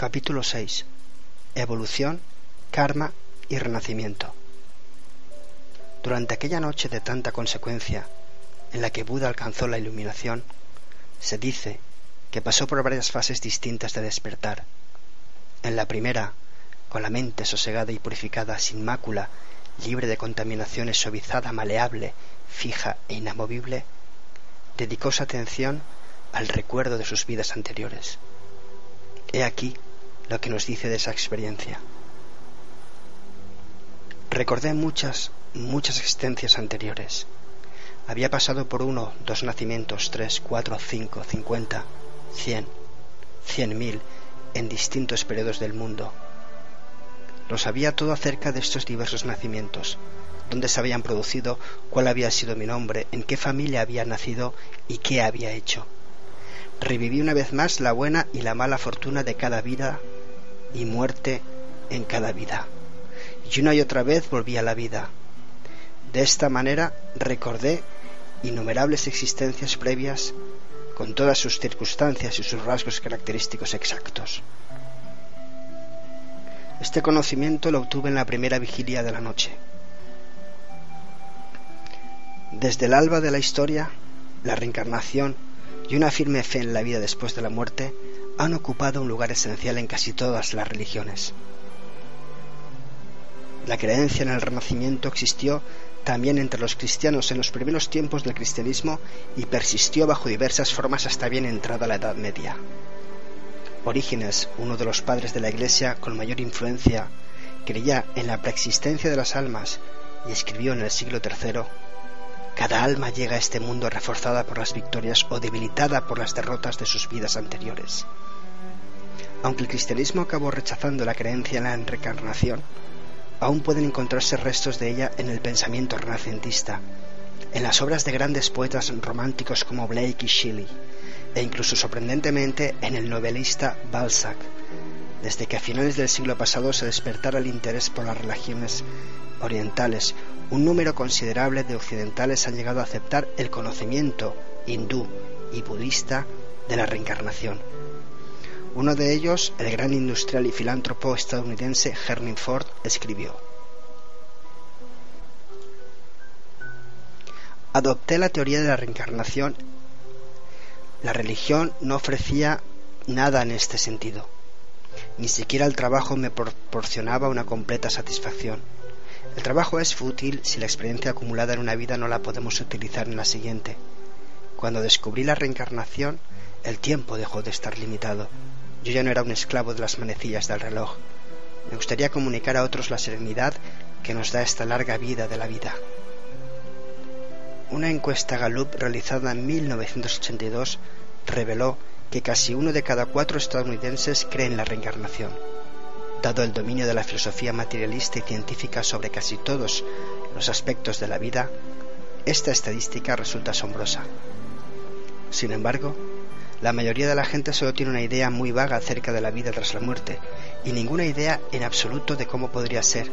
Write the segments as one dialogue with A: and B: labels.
A: Capítulo 6. Evolución, karma y renacimiento. Durante aquella noche de tanta consecuencia, en la que Buda alcanzó la iluminación, se dice que pasó por varias fases distintas de despertar. En la primera, con la mente sosegada y purificada, sin mácula, libre de contaminaciones, suavizada, maleable, fija e inamovible, dedicó su atención al recuerdo de sus vidas anteriores. He aquí lo que nos dice de esa experiencia. Recordé muchas, muchas existencias anteriores. Había pasado por uno, dos nacimientos, tres, cuatro, cinco, cincuenta, cien, cien mil, en distintos periodos del mundo. Lo sabía todo acerca de estos diversos nacimientos, dónde se habían producido, cuál había sido mi nombre, en qué familia había nacido y qué había hecho. Reviví una vez más la buena y la mala fortuna de cada vida y muerte en cada vida. Y una y otra vez volví a la vida. De esta manera recordé innumerables existencias previas con todas sus circunstancias y sus rasgos característicos exactos. Este conocimiento lo obtuve en la primera vigilia de la noche. Desde el alba de la historia, la reencarnación y una firme fe en la vida después de la muerte han ocupado un lugar esencial en casi todas las religiones. La creencia en el renacimiento existió también entre los cristianos en los primeros tiempos del cristianismo y persistió bajo diversas formas hasta bien entrada la Edad Media. Orígenes, uno de los padres de la Iglesia con mayor influencia, creía en la preexistencia de las almas y escribió en el siglo III cada alma llega a este mundo reforzada por las victorias o debilitada por las derrotas de sus vidas anteriores. Aunque el cristianismo acabó rechazando la creencia en la reencarnación, aún pueden encontrarse restos de ella en el pensamiento renacentista, en las obras de grandes poetas románticos como Blake y Shelley, e incluso sorprendentemente en el novelista Balzac, desde que a finales del siglo pasado se despertara el interés por las religiones orientales, un número considerable de occidentales han llegado a aceptar el conocimiento hindú y budista de la reencarnación. Uno de ellos, el gran industrial y filántropo estadounidense Henry Ford, escribió Adopté la teoría de la reencarnación. La religión no ofrecía nada en este sentido. Ni siquiera el trabajo me proporcionaba una completa satisfacción. El trabajo es fútil si la experiencia acumulada en una vida no la podemos utilizar en la siguiente. Cuando descubrí la reencarnación, el tiempo dejó de estar limitado. Yo ya no era un esclavo de las manecillas del reloj. Me gustaría comunicar a otros la serenidad que nos da esta larga vida de la vida. Una encuesta Gallup realizada en 1982 reveló que casi uno de cada cuatro estadounidenses cree en la reencarnación. Dado el dominio de la filosofía materialista y científica sobre casi todos los aspectos de la vida, esta estadística resulta asombrosa. Sin embargo, la mayoría de la gente solo tiene una idea muy vaga acerca de la vida tras la muerte y ninguna idea en absoluto de cómo podría ser.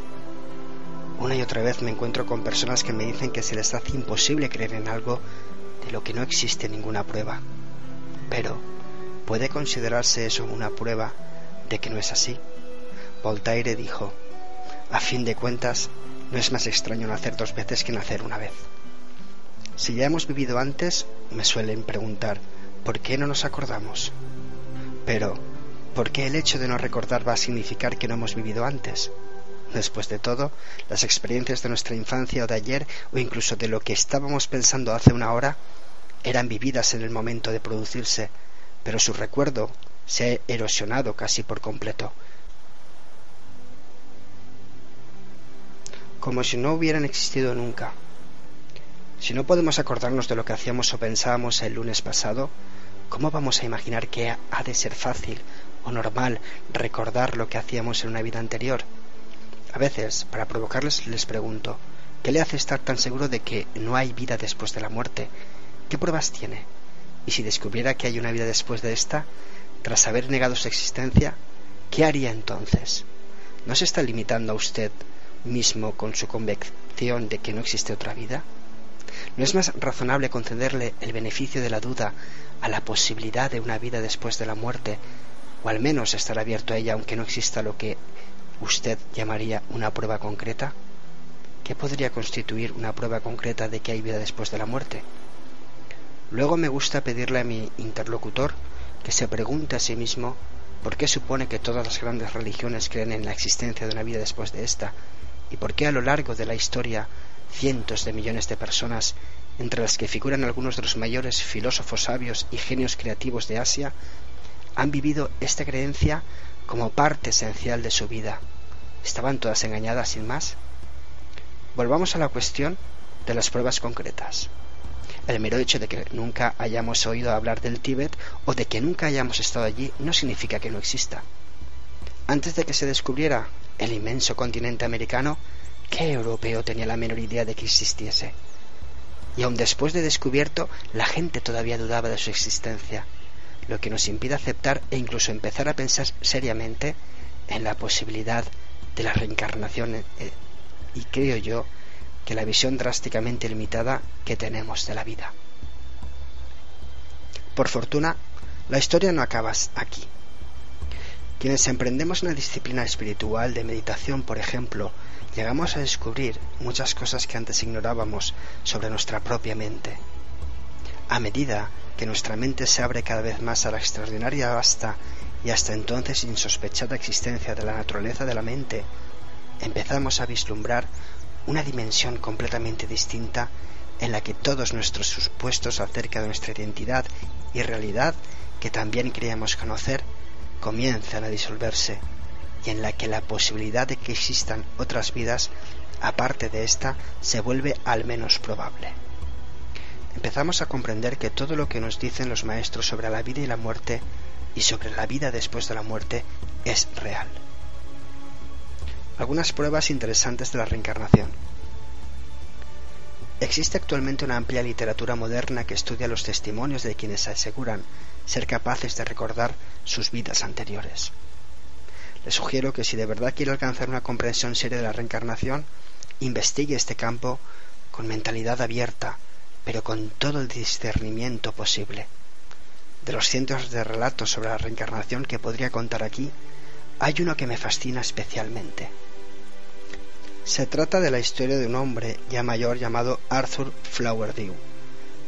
A: Una y otra vez me encuentro con personas que me dicen que se les hace imposible creer en algo de lo que no existe ninguna prueba. Pero, ¿puede considerarse eso una prueba de que no es así? Voltaire dijo, a fin de cuentas, no es más extraño nacer dos veces que nacer una vez. Si ya hemos vivido antes, me suelen preguntar, ¿por qué no nos acordamos? Pero, ¿por qué el hecho de no recordar va a significar que no hemos vivido antes? Después de todo, las experiencias de nuestra infancia o de ayer, o incluso de lo que estábamos pensando hace una hora, eran vividas en el momento de producirse, pero su recuerdo se ha erosionado casi por completo, como si no hubieran existido nunca. Si no podemos acordarnos de lo que hacíamos o pensábamos el lunes pasado, ¿cómo vamos a imaginar que ha de ser fácil o normal recordar lo que hacíamos en una vida anterior? A veces, para provocarles, les pregunto, ¿qué le hace estar tan seguro de que no hay vida después de la muerte? ¿Qué pruebas tiene? Y si descubriera que hay una vida después de esta, tras haber negado su existencia, ¿qué haría entonces? ¿No se está limitando a usted mismo con su convicción de que no existe otra vida? ¿No es más razonable concederle el beneficio de la duda a la posibilidad de una vida después de la muerte, o al menos estar abierto a ella aunque no exista lo que usted llamaría una prueba concreta? ¿Qué podría constituir una prueba concreta de que hay vida después de la muerte? Luego me gusta pedirle a mi interlocutor que se pregunte a sí mismo por qué supone que todas las grandes religiones creen en la existencia de una vida después de esta, y por qué a lo largo de la historia cientos de millones de personas, entre las que figuran algunos de los mayores filósofos sabios y genios creativos de Asia, han vivido esta creencia como parte esencial de su vida. ¿Estaban todas engañadas sin más? Volvamos a la cuestión de las pruebas concretas. El mero hecho de que nunca hayamos oído hablar del Tíbet o de que nunca hayamos estado allí no significa que no exista. Antes de que se descubriera el inmenso continente americano, ¿qué europeo tenía la menor idea de que existiese? Y aun después de descubierto, la gente todavía dudaba de su existencia, lo que nos impide aceptar e incluso empezar a pensar seriamente en la posibilidad de la reencarnación eh, y creo yo que la visión drásticamente limitada que tenemos de la vida. Por fortuna, la historia no acaba aquí. Quienes emprendemos una disciplina espiritual de meditación, por ejemplo, llegamos a descubrir muchas cosas que antes ignorábamos sobre nuestra propia mente. A medida que nuestra mente se abre cada vez más a la extraordinaria vasta y hasta entonces insospechada existencia de la naturaleza de la mente, empezamos a vislumbrar una dimensión completamente distinta en la que todos nuestros supuestos acerca de nuestra identidad y realidad que también creíamos conocer comienzan a disolverse en la que la posibilidad de que existan otras vidas aparte de esta se vuelve al menos probable. Empezamos a comprender que todo lo que nos dicen los maestros sobre la vida y la muerte y sobre la vida después de la muerte es real algunas pruebas interesantes de la reencarnación. Existe actualmente una amplia literatura moderna que estudia los testimonios de quienes aseguran ser capaces de recordar sus vidas anteriores. Le sugiero que si de verdad quiere alcanzar una comprensión seria de la reencarnación, investigue este campo con mentalidad abierta, pero con todo el discernimiento posible. De los cientos de relatos sobre la reencarnación que podría contar aquí, hay uno que me fascina especialmente. Se trata de la historia de un hombre ya mayor llamado Arthur Flowerdew,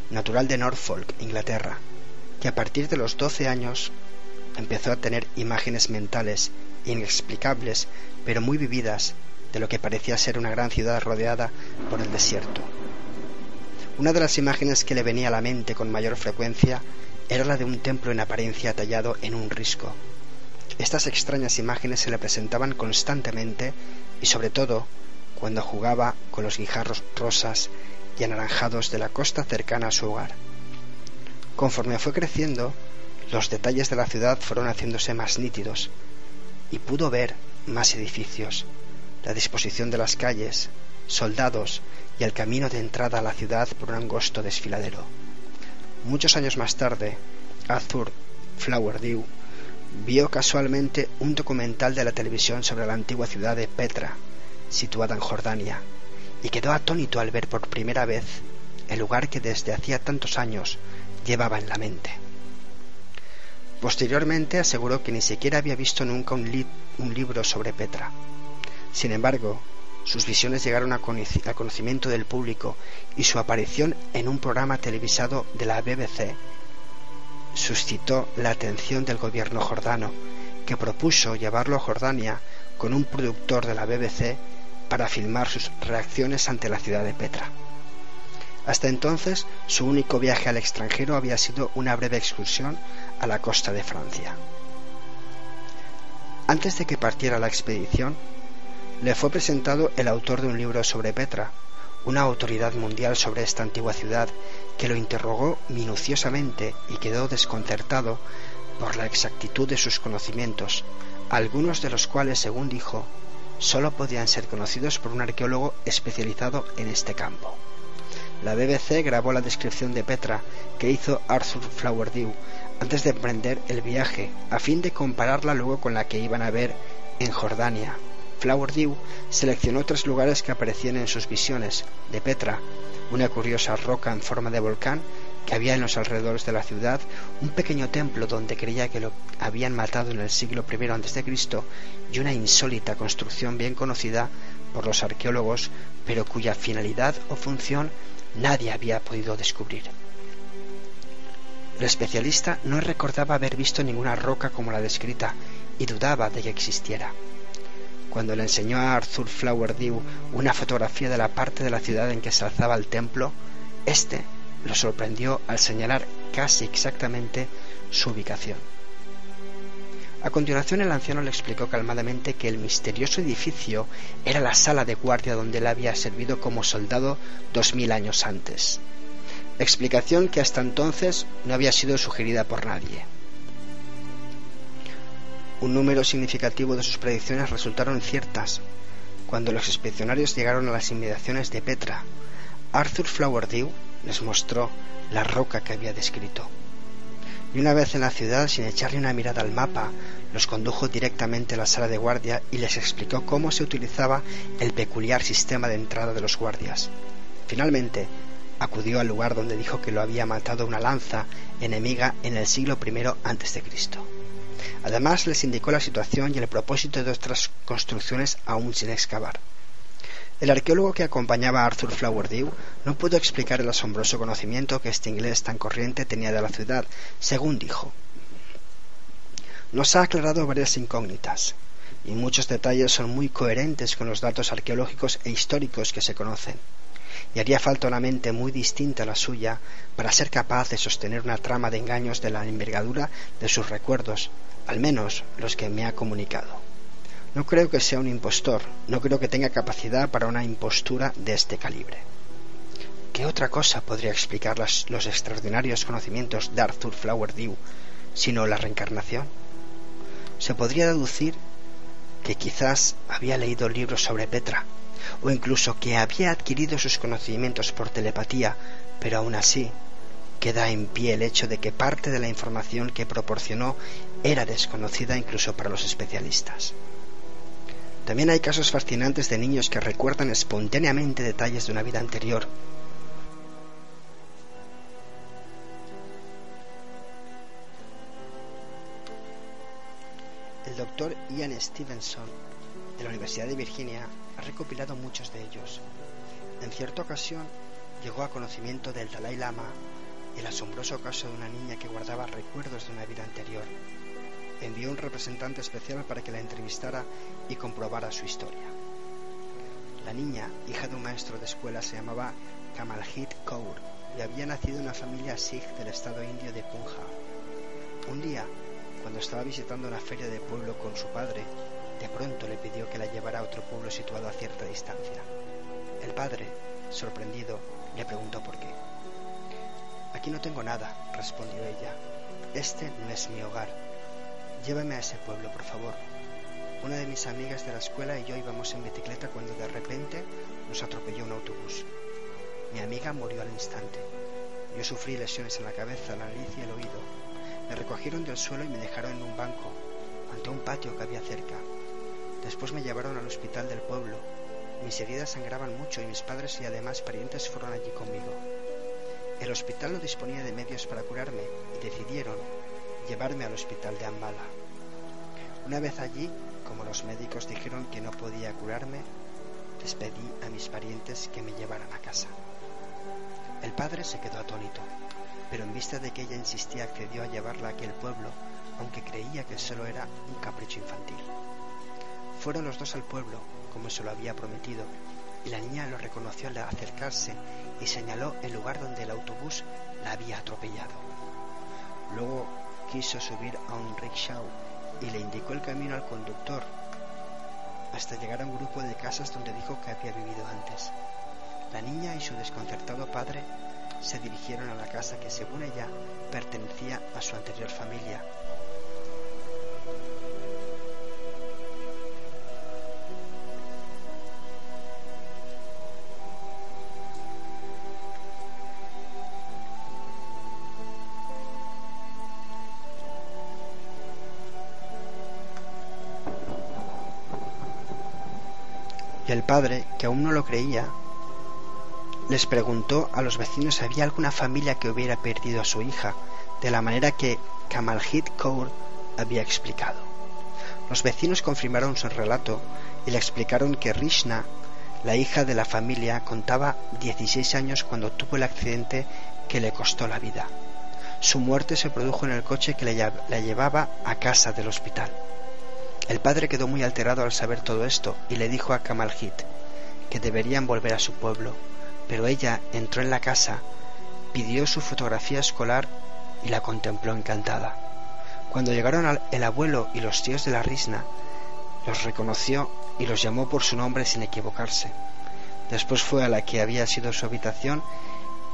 A: natural de Norfolk, Inglaterra, que a partir de los 12 años empezó a tener imágenes mentales inexplicables, pero muy vividas, de lo que parecía ser una gran ciudad rodeada por el desierto. Una de las imágenes que le venía a la mente con mayor frecuencia era la de un templo en apariencia tallado en un risco. Estas extrañas imágenes se le presentaban constantemente y sobre todo cuando jugaba con los guijarros rosas y anaranjados de la costa cercana a su hogar. Conforme fue creciendo, los detalles de la ciudad fueron haciéndose más nítidos y pudo ver más edificios, la disposición de las calles, soldados y el camino de entrada a la ciudad por un angosto desfiladero. Muchos años más tarde, Arthur Flowerdew vio casualmente un documental de la televisión sobre la antigua ciudad de Petra, situada en Jordania, y quedó atónito al ver por primera vez el lugar que desde hacía tantos años llevaba en la mente. Posteriormente aseguró que ni siquiera había visto nunca un, libro sobre Petra. Sin embargo, sus visiones llegaron al conocimiento del público y su aparición en un programa televisado de la BBC suscitó la atención del gobierno jordano, que propuso llevarlo a Jordania con un productor de la BBC para filmar sus reacciones ante la ciudad de Petra. Hasta entonces, su único viaje al extranjero había sido una breve excursión a la costa de Francia. Antes de que partiera la expedición, le fue presentado el autor de un libro sobre Petra, una autoridad mundial sobre esta antigua ciudad, que lo interrogó minuciosamente y quedó desconcertado por la exactitud de sus conocimientos, algunos de los cuales, según dijo, sólo podían ser conocidos por un arqueólogo especializado en este campo. La BBC grabó la descripción de Petra que hizo Arthur Flowerdew antes de emprender el viaje, a fin de compararla luego con la que iban a ver en Jordania. Flowerdew seleccionó tres lugares que aparecían en sus visiones de Petra, una curiosa roca en forma de volcán que había en los alrededores de la ciudad, un pequeño templo donde creía que lo habían matado en el siglo I a.C. y una insólita construcción bien conocida por los arqueólogos, pero cuya finalidad o función nadie había podido descubrir. El especialista no recordaba haber visto ninguna roca como la descrita y dudaba de que existiera. Cuando le enseñó a Arthur Flowerdew una fotografía de la parte de la ciudad en que se alzaba el templo, éste lo sorprendió al señalar casi exactamente su ubicación. A continuación el anciano le explicó calmadamente que el misterioso edificio era la sala de guardia donde él había servido como soldado dos mil años antes. Explicación que hasta entonces no había sido sugerida por nadie. Un número significativo de sus predicciones resultaron ciertas. Cuando los inspeccionarios llegaron a las inmediaciones de Petra, Arthur Flowerdew les mostró la roca que había descrito y una vez en la ciudad, sin echarle una mirada al mapa, los condujo directamente a la sala de guardia y les explicó cómo se utilizaba el peculiar sistema de entrada de los guardias. Finalmente, acudió al lugar donde dijo que lo había matado una lanza enemiga en el siglo I a.C. Además, les indicó la situación y el propósito de otras construcciones aún sin excavar. El arqueólogo que acompañaba a Arthur Flowerdew no pudo explicar el asombroso conocimiento que este inglés tan corriente tenía de la ciudad, según dijo. Nos ha aclarado varias incógnitas, y muchos detalles son muy coherentes con los datos arqueológicos e históricos que se conocen, y haría falta una mente muy distinta a la suya para ser capaz de sostener una trama de engaños de la envergadura de sus recuerdos, al menos los que me ha comunicado. No creo que sea un impostor, no creo que tenga capacidad para una impostura de este calibre. ¿Qué otra cosa podría explicar los extraordinarios conocimientos de Arthur Flowerdew sino la reencarnación? Se podría deducir que quizás había leído libros sobre Petra, o incluso que había adquirido sus conocimientos por telepatía, pero aún así queda en pie el hecho de que parte de la información que proporcionó era desconocida incluso para los especialistas. También hay casos fascinantes de niños que recuerdan espontáneamente detalles de una vida anterior. El doctor Ian Stevenson de la Universidad de Virginia ha recopilado muchos de ellos. En cierta ocasión llegó a conocimiento del Dalai Lama el asombroso caso de una niña que guardaba recuerdos de una vida anterior envió un representante especial para que la entrevistara y comprobara su historia. La niña, hija de un maestro de escuela, se llamaba Kamalhit Kaur y había nacido en una familia sikh del estado indio de Punjab. Un día, cuando estaba visitando una feria de pueblo con su padre, de pronto le pidió que la llevara a otro pueblo situado a cierta distancia. El padre, sorprendido, le preguntó por qué. Aquí no tengo nada, respondió ella. Este no es mi hogar Llévame a ese pueblo, por favor. Una de mis amigas de la escuela y yo íbamos en bicicleta cuando de repente nos atropelló un autobús. Mi amiga murió al instante. Yo sufrí lesiones en la cabeza, la nariz y el oído. Me recogieron del suelo y me dejaron en un banco, ante un patio que había cerca. Después me llevaron al hospital del pueblo. Mis heridas sangraban mucho y mis padres y además parientes fueron allí conmigo. El hospital no disponía de medios para curarme y decidieron llevarme al hospital de Ambala. Una vez allí, como los médicos dijeron que no podía curarme, les pedí a mis parientes que me llevaran a casa. El padre se quedó atónito, pero en vista de que ella insistía accedió a llevarla a aquel pueblo, aunque creía que solo era un capricho infantil. Fueron los dos al pueblo, como se lo había prometido, y la niña lo reconoció al acercarse y señaló el lugar donde el autobús la había atropellado. Luego quiso subir a un rickshaw y le indicó el camino al conductor hasta llegar a un grupo de casas donde dijo que había vivido antes. La niña y su desconcertado padre se dirigieron a la casa que según ella pertenecía a su anterior familia. Y el padre, que aún no lo creía, les preguntó a los vecinos si había alguna familia que hubiera perdido a su hija, de la manera que Kamaljit Kaur había explicado. Los vecinos confirmaron su relato y le explicaron que Rishna, la hija de la familia, contaba 16 años cuando tuvo el accidente que le costó la vida. Su muerte se produjo en el coche que la llevaba a casa del hospital. El padre quedó muy alterado al saber todo esto y le dijo a Kamaljit que deberían volver a su pueblo, pero ella entró en la casa, pidió su fotografía escolar y la contempló encantada. Cuando llegaron el abuelo y los tíos de la Risna, los reconoció y los llamó por su nombre sin equivocarse. Después fue a la que había sido su habitación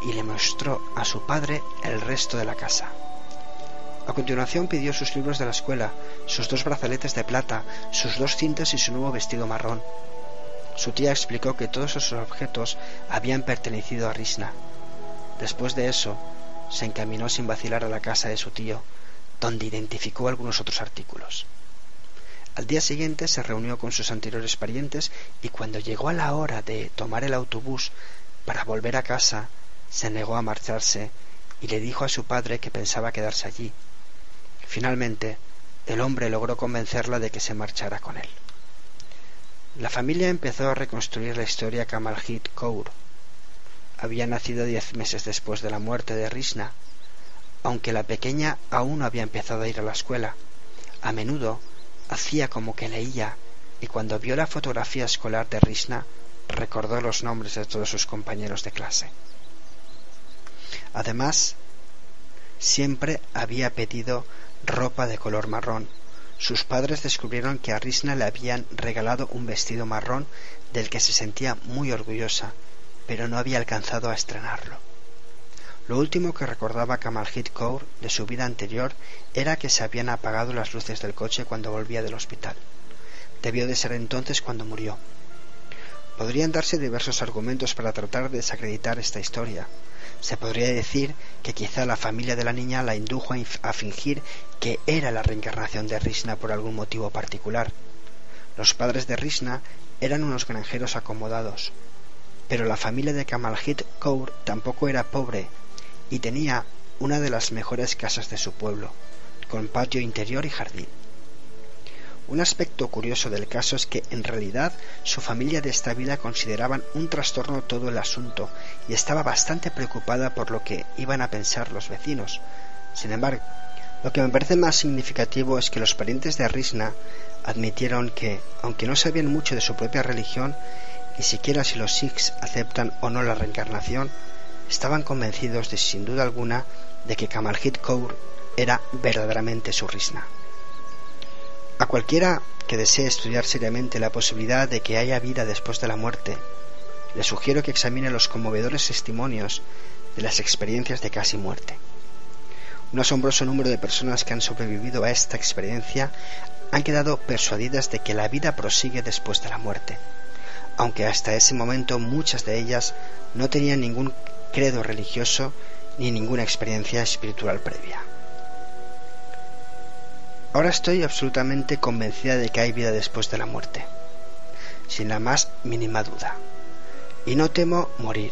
A: y le mostró a su padre el resto de la casa. A continuación pidió sus libros de la escuela, sus dos brazaletes de plata, sus dos cintas y su nuevo vestido marrón. Su tía explicó que todos esos objetos habían pertenecido a Risna. Después de eso, se encaminó sin vacilar a la casa de su tío, donde identificó algunos otros artículos. Al día siguiente se reunió con sus anteriores parientes y cuando llegó a la hora de tomar el autobús para volver a casa, se negó a marcharse y le dijo a su padre que pensaba quedarse allí. Finalmente, el hombre logró convencerla de que se marchara con él. La familia empezó a reconstruir la historia Kamaljit Kaur. Había nacido diez meses después de la muerte de Rishna, aunque la pequeña aún no había empezado a ir a la escuela. A menudo hacía como que leía y cuando vio la fotografía escolar de Rishna recordó los nombres de todos sus compañeros de clase. Además, siempre había pedido ropa de color marrón sus padres descubrieron que a Risna le habían regalado un vestido marrón del que se sentía muy orgullosa, pero no había alcanzado a estrenarlo. Lo último que recordaba Kamaljit Kaur de su vida anterior era que se habían apagado las luces del coche cuando volvía del hospital. Debió de ser entonces cuando murió. Podrían darse diversos argumentos para tratar de desacreditar esta historia, se podría decir que quizá la familia de la niña la indujo a fingir que era la reencarnación de Rishna por algún motivo particular. Los padres de Rishna eran unos granjeros acomodados, pero la familia de Kamaljit Kaur tampoco era pobre y tenía una de las mejores casas de su pueblo, con patio interior y jardín. Un aspecto curioso del caso es que en realidad su familia de esta vida consideraban un trastorno todo el asunto y estaba bastante preocupada por lo que iban a pensar los vecinos. Sin embargo, lo que me parece más significativo es que los parientes de Risna admitieron que, aunque no sabían mucho de su propia religión, ni siquiera si los Sikhs aceptan o no la reencarnación, estaban convencidos de sin duda alguna de que Kamaljit Kaur era verdaderamente su Risna. A cualquiera que desee estudiar seriamente la posibilidad de que haya vida después de la muerte, le sugiero que examine los conmovedores testimonios de las experiencias de casi muerte. Un asombroso número de personas que han sobrevivido a esta experiencia han quedado persuadidas de que la vida prosigue después de la muerte, aunque hasta ese momento muchas de ellas no tenían ningún credo religioso ni ninguna experiencia espiritual previa. Ahora estoy absolutamente convencida de que hay vida después de la muerte, sin la más mínima duda. Y no temo morir.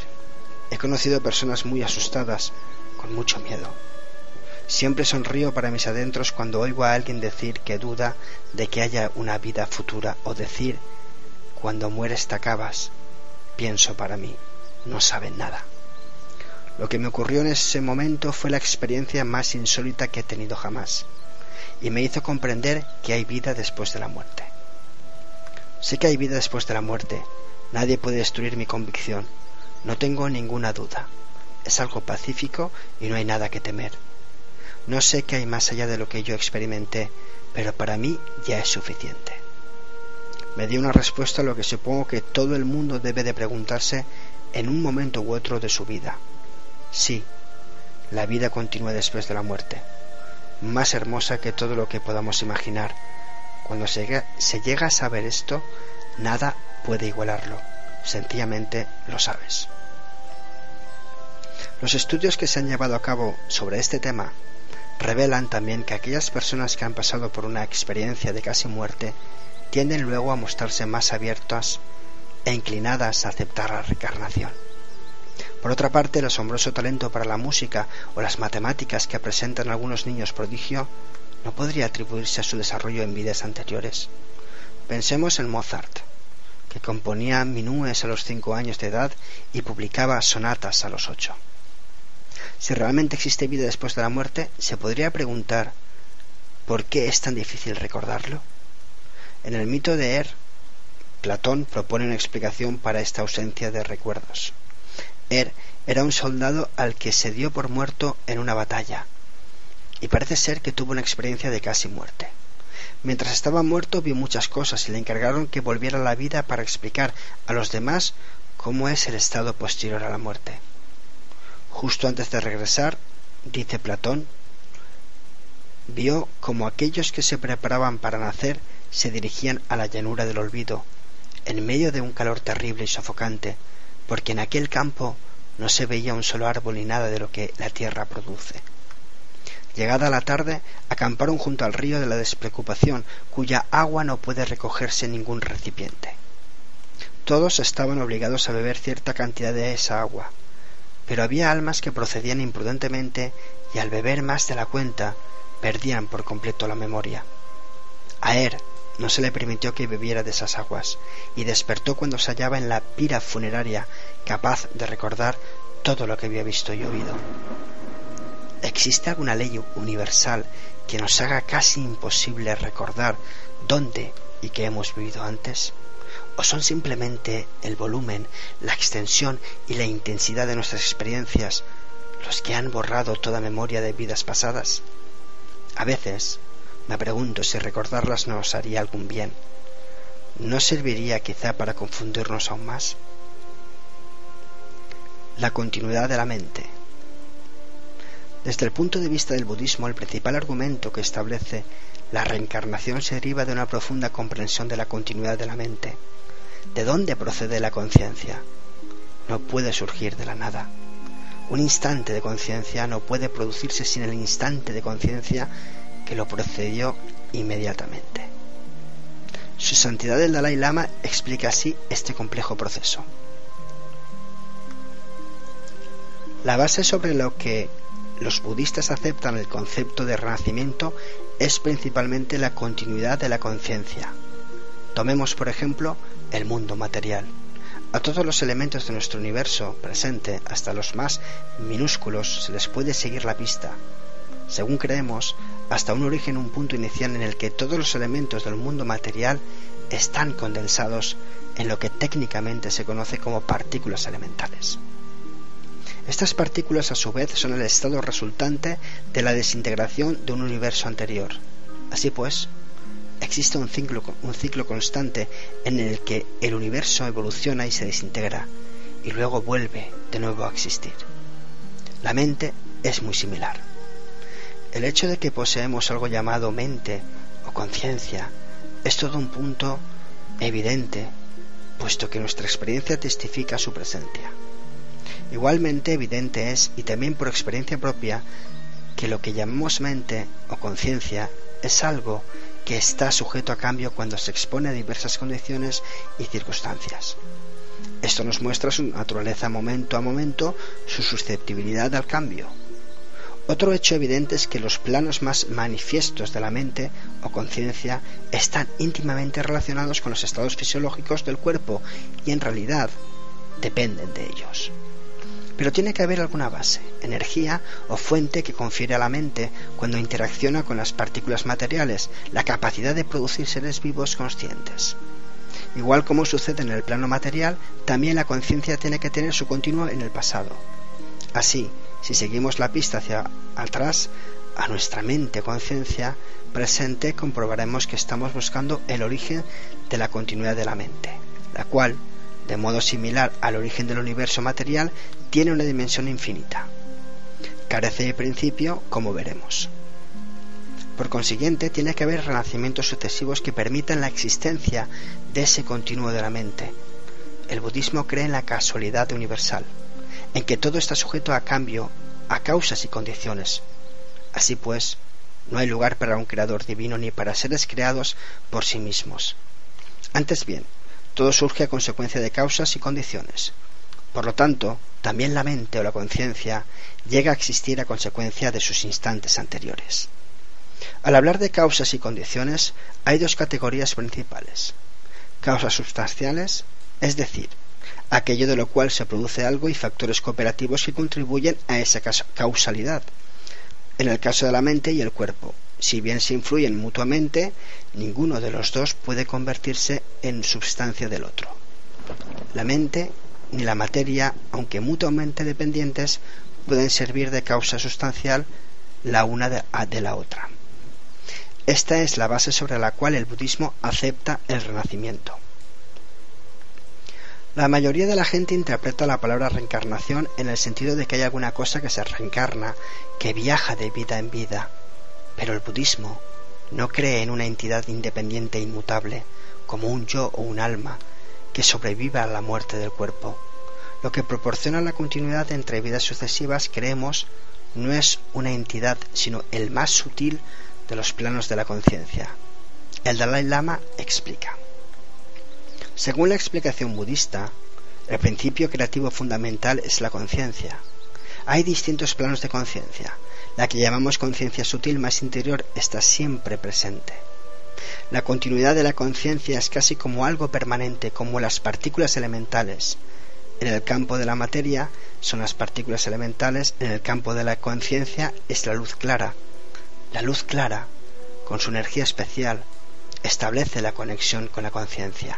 A: He conocido personas muy asustadas, con mucho miedo. Siempre sonrío para mis adentros cuando oigo a alguien decir que duda de que haya una vida futura o decir, cuando mueres te acabas. Pienso para mí, no saben nada. Lo que me ocurrió en ese momento fue la experiencia más insólita que he tenido jamás y me hizo comprender que hay vida después de la muerte. Sé que hay vida después de la muerte. Nadie puede destruir mi convicción. No tengo ninguna duda. Es algo pacífico y no hay nada que temer. No sé qué hay más allá de lo que yo experimenté, pero para mí ya es suficiente. Me dio una respuesta a lo que supongo que todo el mundo debe de preguntarse en un momento u otro de su vida. Sí, la vida continúa después de la muerte, más hermosa que todo lo que podamos imaginar. Cuando se llega, a saber esto, nada puede igualarlo, sencillamente lo sabes. Los estudios que se han llevado a cabo sobre este tema revelan también que aquellas personas que han pasado por una experiencia de casi muerte tienden luego a mostrarse más abiertas e inclinadas a aceptar la reencarnación. Por otra parte, el asombroso talento para la música o las matemáticas que presentan algunos niños prodigio no podría atribuirse a su desarrollo en vidas anteriores. Pensemos en Mozart, que componía minúes a los cinco años de edad y publicaba sonatas a los ocho. Si realmente existe vida después de la muerte, se podría preguntar ¿por qué es tan difícil recordarlo? En el mito de Er, Platón propone una explicación para esta ausencia de recuerdos. Er era un soldado al que se dio por muerto en una batalla, y parece ser que tuvo una experiencia de casi muerte. Mientras estaba muerto vio muchas cosas y le encargaron que volviera a la vida para explicar a los demás cómo es el estado posterior a la muerte. Justo antes de regresar, dice Platón, vio como aquellos que se preparaban para nacer se dirigían a la llanura del olvido, en medio de un calor terrible y sofocante, porque en aquel campo no se veía un solo árbol ni nada de lo que la tierra produce. Llegada la tarde, acamparon junto al río de la despreocupación, cuya agua no puede recogerse en ningún recipiente. Todos estaban obligados a beber cierta cantidad de esa agua, pero había almas que procedían imprudentemente y al beber más de la cuenta perdían por completo la memoria. Aer, no se le permitió que bebiera de esas aguas, y despertó cuando se hallaba en la pira funeraria, capaz de recordar todo lo que había visto y oído. ¿Existe alguna ley universal que nos haga casi imposible recordar dónde y qué hemos vivido antes? ¿O son simplemente el volumen, la extensión y la intensidad de nuestras experiencias los que han borrado toda memoria de vidas pasadas? A veces, me pregunto si recordarlas nos haría algún bien. ¿No serviría quizá para confundirnos aún más? La continuidad de la mente. Desde el punto de vista del budismo, el principal argumento que establece la reencarnación se deriva de una profunda comprensión de la continuidad de la mente. ¿De dónde procede la conciencia? No puede surgir de la nada. Un instante de conciencia no puede producirse sin el instante de conciencia que lo procedió inmediatamente. Su santidad el Dalai Lama explica así este complejo proceso. La base sobre lo que los budistas aceptan el concepto de renacimiento es principalmente la continuidad de la conciencia. Tomemos, por ejemplo, el mundo material. A todos los elementos de nuestro universo presente, hasta los más minúsculos, se les puede seguir la pista. Según creemos, hasta un origen, un punto inicial en el que todos los elementos del mundo material están condensados en lo que técnicamente se conoce como partículas elementales. Estas partículas a su vez son el estado resultante de la desintegración de un universo anterior. Así pues, existe un ciclo, un ciclo constante en el que el universo evoluciona y se desintegra, y luego vuelve de nuevo a existir. La mente es muy similar. El hecho de que poseemos algo llamado mente o conciencia es todo un punto evidente, puesto que nuestra experiencia testifica su presencia. Igualmente evidente es, y también por experiencia propia, que lo que llamamos mente o conciencia es algo que está sujeto a cambio cuando se expone a diversas condiciones y circunstancias. Esto nos muestra su naturaleza momento a momento, su susceptibilidad al cambio. Otro hecho evidente es que los planos más manifiestos de la mente o conciencia están íntimamente relacionados con los estados fisiológicos del cuerpo y en realidad dependen de ellos. Pero tiene que haber alguna base, energía o fuente que confiere a la mente cuando interacciona con las partículas materiales la capacidad de producir seres vivos conscientes. Igual como sucede en el plano material, también la conciencia tiene que tener su continuo en el pasado. Así, si seguimos la pista hacia atrás, a nuestra mente conciencia presente comprobaremos que estamos buscando el origen de la continuidad de la mente, la cual de modo similar al origen del universo material, tiene una dimensión infinita. Carece de principio, como veremos. Por consiguiente, tiene que haber renacimientos sucesivos que permitan la existencia de ese continuo de la mente. El budismo cree en la casualidad universal, en que todo está sujeto a cambio, a causas y condiciones. Así pues, no hay lugar para un creador divino ni para seres creados por sí mismos. Antes bien, todo surge a consecuencia de causas y condiciones. Por lo tanto, también la mente o la conciencia llega a existir a consecuencia de sus instantes anteriores. Al hablar de causas y condiciones, hay dos categorías principales. Causas sustanciales, es decir, aquello de lo cual se produce algo y factores cooperativos que contribuyen a esa causalidad. En el caso de la mente y el cuerpo, si bien se influyen mutuamente, ninguno de los dos puede convertirse en substancia del otro. La mente ni la materia, aunque mutuamente dependientes, pueden servir de causa sustancial la una de, la otra. Esta es la base sobre la cual el budismo acepta el renacimiento. La mayoría de la gente interpreta la palabra reencarnación en el sentido de que hay alguna cosa que se reencarna, que viaja de vida en vida, pero el budismo no cree en una entidad independiente e inmutable, como un yo o un alma, que sobreviva a la muerte del cuerpo. Lo que proporciona la continuidad entre vidas sucesivas, creemos, no es una entidad, sino el más sutil de los planos de la conciencia. El Dalai Lama explica. Según la explicación budista, el principio creativo fundamental es la conciencia. Hay distintos planos de conciencia, la que llamamos conciencia sutil más interior está siempre presente. La continuidad de la conciencia es casi como algo permanente, como las partículas elementales. En el campo de la materia son las partículas elementales, en el campo de la conciencia es la luz clara. La luz clara, con su energía especial, establece la conexión con la conciencia.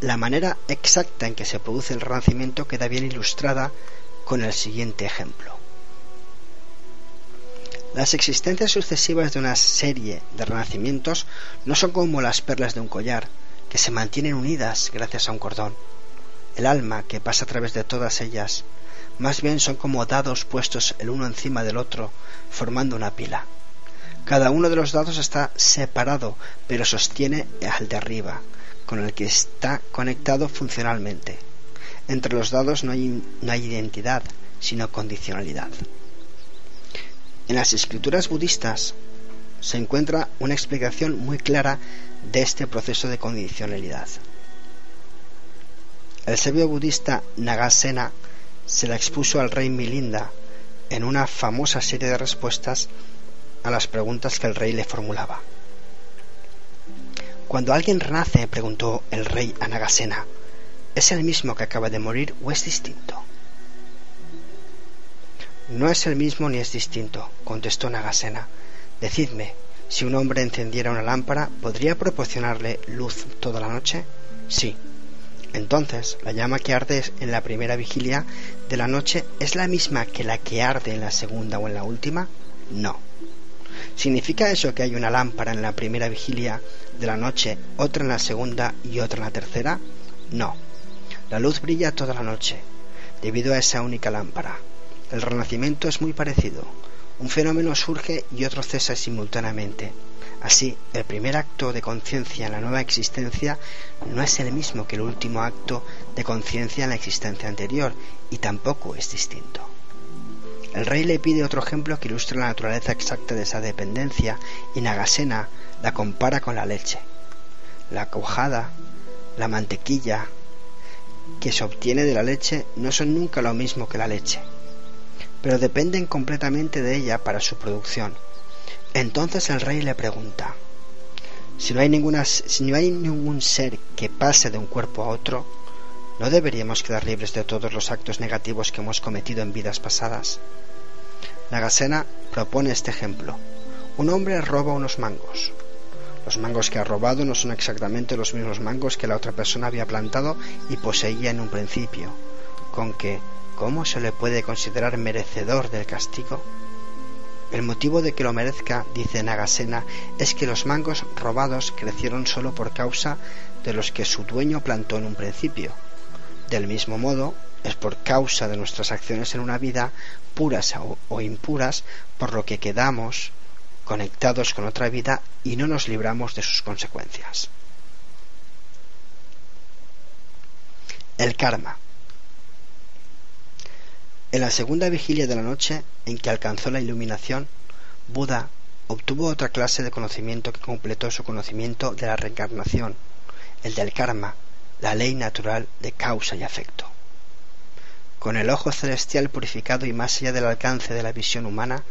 A: La manera exacta en que se produce el renacimiento queda bien ilustrada con el siguiente ejemplo. Las existencias sucesivas de una serie de renacimientos no son como las perlas de un collar, que se mantienen unidas gracias a un cordón. El alma que pasa a través de todas ellas, más bien son como dados puestos el uno encima del otro, formando una pila. Cada uno de los dados está separado, pero sostiene al de arriba, con el que está conectado funcionalmente. Entre los dados no hay, no hay identidad, sino condicionalidad. En las escrituras budistas se encuentra una explicación muy clara de este proceso de condicionalidad. El sabio budista Nagasena se la expuso al rey Milinda en una famosa serie de respuestas a las preguntas que el rey le formulaba. Cuando alguien renace, preguntó el rey a Nagasena, ¿es el mismo que acaba de morir o es distinto? No es el mismo ni es distinto, contestó Nagasena. Decidme, si un hombre encendiera una lámpara, ¿podría proporcionarle luz toda la noche? Sí. Entonces, ¿la llama que arde en la primera vigilia de la noche es la misma que la que arde en la segunda o en la última? No. ¿Significa eso que hay una lámpara en la primera vigilia de la noche, otra en la segunda y otra en la tercera? No. La luz brilla toda la noche, debido a esa única lámpara. El renacimiento es muy parecido. Un fenómeno surge y otro cesa simultáneamente. Así, el primer acto de conciencia en la nueva existencia no es el mismo que el último acto de conciencia en la existencia anterior, y tampoco es distinto. El rey le pide otro ejemplo que ilustre la naturaleza exacta de esa dependencia, y Nagasena la compara con la leche. La cojada, la mantequilla que se obtiene de la leche no son nunca lo mismo que la leche pero dependen completamente de ella para su producción. Entonces el rey le pregunta, si no hay, ninguna, si no hay ningún ser que pase de un cuerpo a otro, ¿no deberíamos quedar libres de todos los actos negativos que hemos cometido en vidas pasadas? Nagasena propone este ejemplo. Un hombre roba unos mangos. Los mangos que ha robado no son exactamente los mismos mangos que la otra persona había plantado y poseía en un principio, con que ¿cómo se le puede considerar merecedor del castigo? El motivo de que lo merezca, dice Nagasena, es que los mangos robados crecieron solo por causa de los que su dueño plantó en un principio. Del mismo modo, es por causa de nuestras acciones en una vida, puras o, impuras, por lo que quedamos conectados con otra vida y no nos libramos de sus consecuencias. El karma. En la segunda vigilia de la noche en que alcanzó la iluminación, Buda obtuvo otra clase de conocimiento que completó su conocimiento de la reencarnación, el del karma, la ley natural de causa y afecto. Con el ojo celestial purificado y más allá del alcance de la visión humana,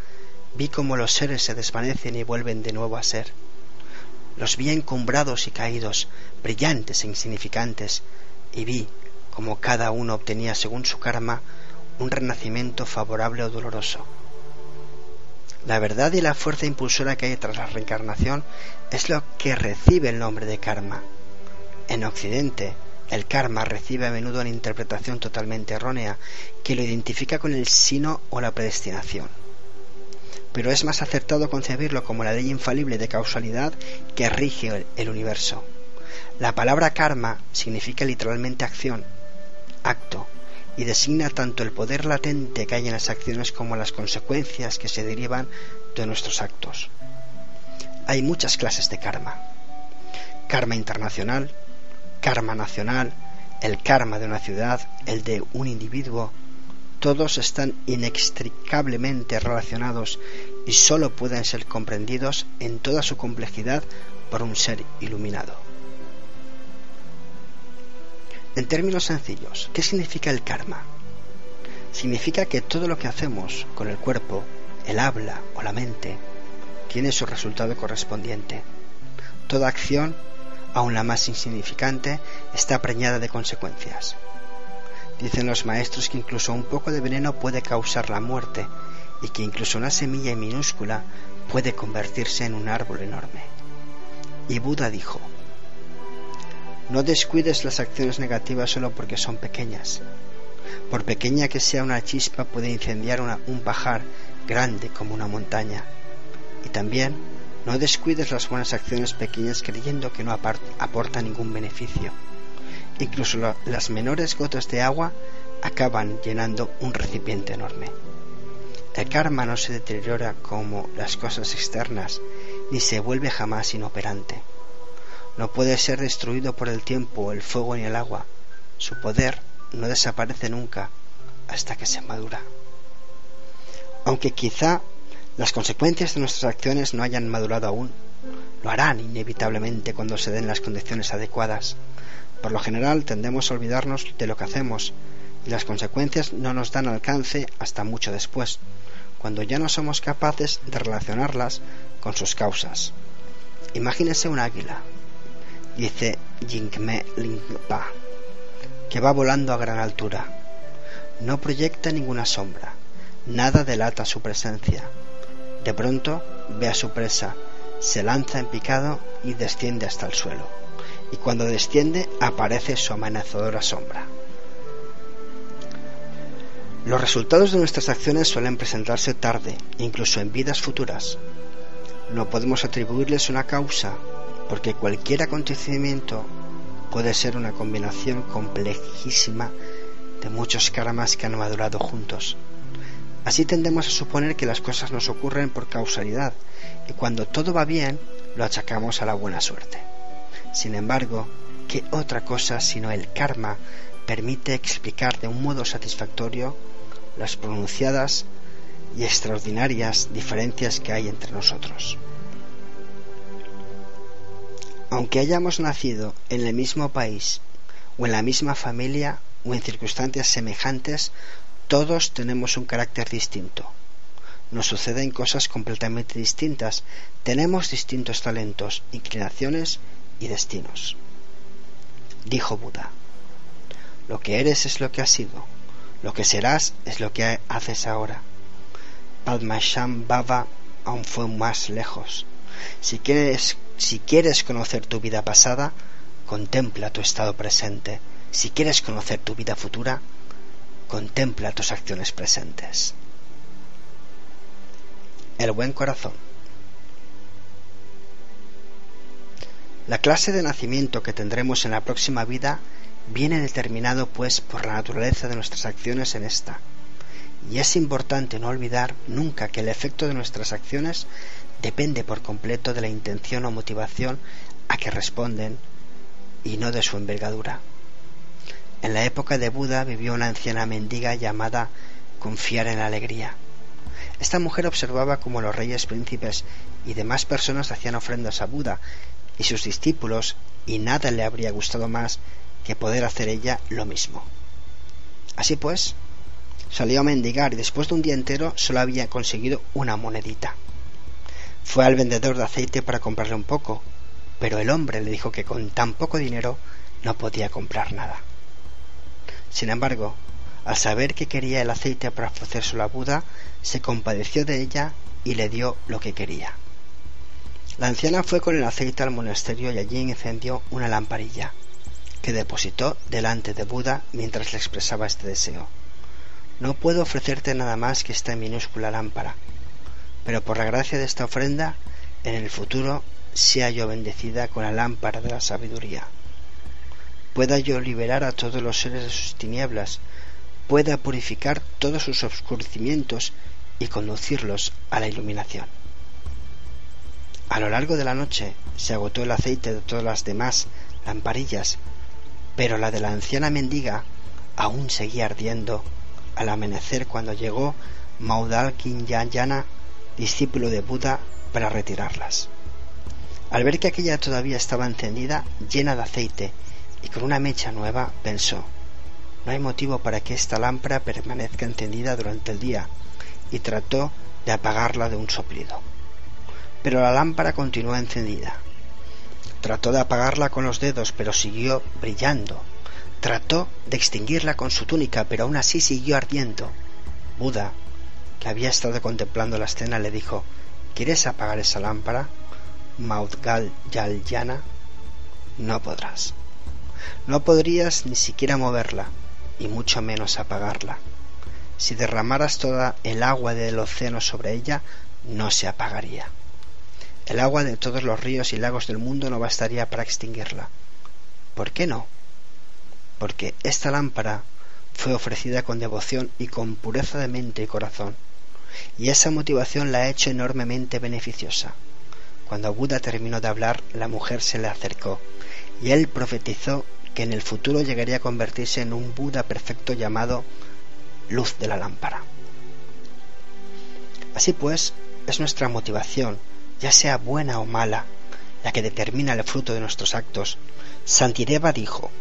A: vi cómo los seres se desvanecen y vuelven de nuevo a ser. Los vi encumbrados y caídos, brillantes e insignificantes, y vi como cada uno obtenía según su karma un renacimiento favorable o doloroso. La verdad y la fuerza impulsora que hay tras la reencarnación es lo que recibe el nombre de karma. En Occidente, el karma recibe a menudo una interpretación totalmente errónea que lo identifica con el sino o la predestinación. Pero es más acertado concebirlo como la ley infalible de causalidad que rige el universo. La palabra karma significa literalmente acción, acto, y designa tanto el poder latente que hay en las acciones como las consecuencias que se derivan de nuestros actos. Hay muchas clases de karma. Karma internacional, karma nacional, el karma de una ciudad, el de un individuo, todos están inextricablemente relacionados y sólo pueden ser comprendidos en toda su complejidad por un ser iluminado. En términos sencillos, ¿qué significa el karma? Significa que todo lo que hacemos con el cuerpo, el habla o la mente tiene su resultado correspondiente. Toda acción, aun la más insignificante, está preñada de consecuencias. Dicen los maestros que incluso un poco de veneno puede causar la muerte y que incluso una semilla minúscula puede convertirse en un árbol enorme. Y Buda dijo, no descuides las acciones negativas solo porque son pequeñas. Por pequeña que sea una chispa puede incendiar un pajar grande como una montaña. Y también no descuides las buenas acciones pequeñas creyendo que no aportan ningún beneficio. Incluso las menores gotas de agua acaban llenando un recipiente enorme. El karma no se deteriora como las cosas externas, ni se vuelve jamás inoperante. No puede ser destruido por el tiempo, el fuego ni el agua. Su poder no desaparece nunca hasta que se madura. Aunque quizá las consecuencias de nuestras acciones no hayan madurado aún, lo harán inevitablemente cuando se den las condiciones adecuadas. Por lo general tendemos a olvidarnos de lo que hacemos y las consecuencias no nos dan alcance hasta mucho después, cuando ya no somos capaces de relacionarlas con sus causas. Imagínese un águila, dice Jingme Lingpa, que va volando a gran altura. No proyecta ninguna sombra, nada delata su presencia. De pronto ve a su presa, se lanza en picado y desciende hasta el suelo. Y cuando desciende aparece su amenazadora sombra. Los resultados de nuestras acciones suelen presentarse tarde, incluso en vidas futuras. No podemos atribuirles una causa porque cualquier acontecimiento puede ser una combinación complejísima de muchos karmas que han madurado juntos. Así tendemos a suponer que las cosas nos ocurren por causalidad y cuando todo va bien lo achacamos a la buena suerte. Sin embargo, ¿qué otra cosa sino el karma permite explicar de un modo satisfactorio las pronunciadas y extraordinarias diferencias que hay entre nosotros? Aunque hayamos nacido en el mismo país o en la misma familia o en circunstancias semejantes, todos tenemos un carácter distinto. Nos suceden cosas completamente distintas. Tenemos distintos talentos, inclinaciones y destinos. Dijo Buda, lo que eres es lo que has sido, lo que serás es lo que haces ahora. Padmasham Baba aún fue más lejos. Si quieres si quieres conocer tu vida pasada, contempla tu estado presente. Si quieres conocer tu vida futura, contempla tus acciones presentes. el buen corazón. La clase de nacimiento que tendremos en la próxima vida viene determinado pues por la naturaleza de nuestras acciones en esta. Y es importante no olvidar nunca que el efecto de nuestras acciones depende por completo de la intención o motivación a que responden y no de su envergadura. En la época de Buda vivió una anciana mendiga llamada Confiar en la Alegría. Esta mujer observaba cómo los reyes, príncipes y demás personas hacían ofrendas a Buda y sus discípulos, y nada le habría gustado más que poder hacer ella lo mismo. Así pues, salió a mendigar y después de un día entero solo había conseguido una monedita. Fue al vendedor de aceite para comprarle un poco, pero el hombre le dijo que con tan poco dinero no podía comprar nada. Sin embargo, al saber que quería el aceite para ofrecérselo a Buda, se compadeció de ella y le dio lo que quería. La anciana fue con el aceite al monasterio y allí encendió una lamparilla, que depositó delante de Buda mientras le expresaba este deseo. No puedo ofrecerte nada más que esta minúscula lámpara, pero por la gracia de esta ofrenda, en el futuro sea yo bendecida con la lámpara de la sabiduría pueda yo liberar a todos los seres de sus tinieblas, pueda purificar todos sus oscurecimientos y conducirlos a la iluminación. A lo largo de la noche se agotó el aceite de todas las demás lamparillas, pero la de la anciana mendiga aún seguía ardiendo al amanecer cuando llegó Maudal Kinyayana, discípulo de Buda, para retirarlas. Al ver que aquella todavía estaba encendida, llena de aceite, y con una mecha nueva pensó no hay motivo para que esta lámpara permanezca encendida durante el día y trató de apagarla de un soplido. Pero la lámpara continuó encendida. Trató de apagarla con los dedos, pero siguió brillando. Trató de extinguirla con su túnica, pero aún así siguió ardiendo. Buda, que había estado contemplando la escena, le dijo ¿Quieres apagar esa lámpara? Maudgal Yalyana? No podrás. No podrías ni siquiera moverla, y mucho menos apagarla. Si derramaras toda el agua del océano sobre ella, no se apagaría. El agua de todos los ríos y lagos del mundo no bastaría para extinguirla. ¿Por qué no? Porque esta lámpara fue ofrecida con devoción y con pureza de mente y corazón, y esa motivación la ha hecho enormemente beneficiosa. Cuando Buda terminó de hablar, la mujer se le acercó, y él profetizó que en el futuro llegaría a convertirse en un Buda perfecto llamado luz de la lámpara. Así pues, es nuestra motivación, ya sea buena o mala, la que determina el fruto de nuestros actos. Santideva dijo,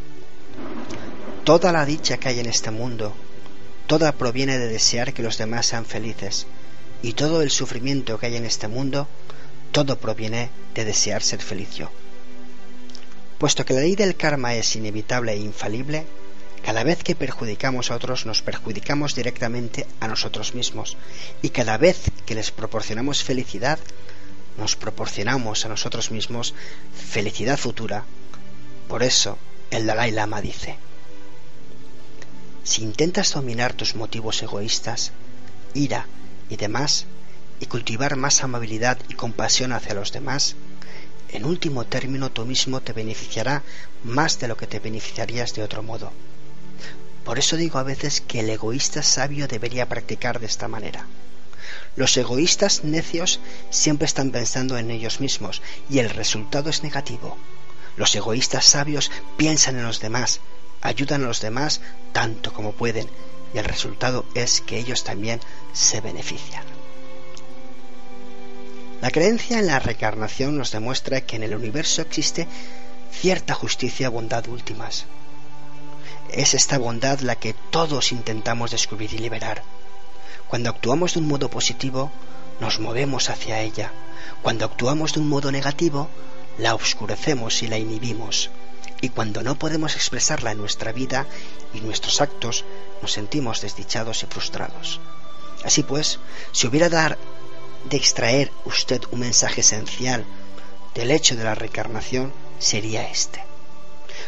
A: Toda la dicha que hay en este mundo, toda proviene de desear que los demás sean felices, y todo el sufrimiento que hay en este mundo, todo proviene de desear ser feliz. Puesto que la ley del karma es inevitable e infalible, cada vez que perjudicamos a otros nos perjudicamos directamente a nosotros mismos y cada vez que les proporcionamos felicidad, nos proporcionamos a nosotros mismos felicidad futura. Por eso el Dalai Lama dice, si intentas dominar tus motivos egoístas, ira y demás, y cultivar más amabilidad y compasión hacia los demás, en último término tú mismo te beneficiará más de lo que te beneficiarías de otro modo. Por eso digo a veces que el egoísta sabio debería practicar de esta manera. Los egoístas necios siempre están pensando en ellos mismos y el resultado es negativo. Los egoístas sabios piensan en los demás, ayudan a los demás tanto como pueden y el resultado es que ellos también se benefician. La creencia en la reencarnación nos demuestra que en el universo existe cierta justicia y bondad últimas. Es esta bondad la que todos intentamos descubrir y liberar. Cuando actuamos de un modo positivo, nos movemos hacia ella. Cuando actuamos de un modo negativo, la oscurecemos y la inhibimos. Y cuando no podemos expresarla en nuestra vida y nuestros actos, nos sentimos desdichados y frustrados. Así pues, si hubiera dar de extraer usted un mensaje esencial del hecho de la reencarnación sería este.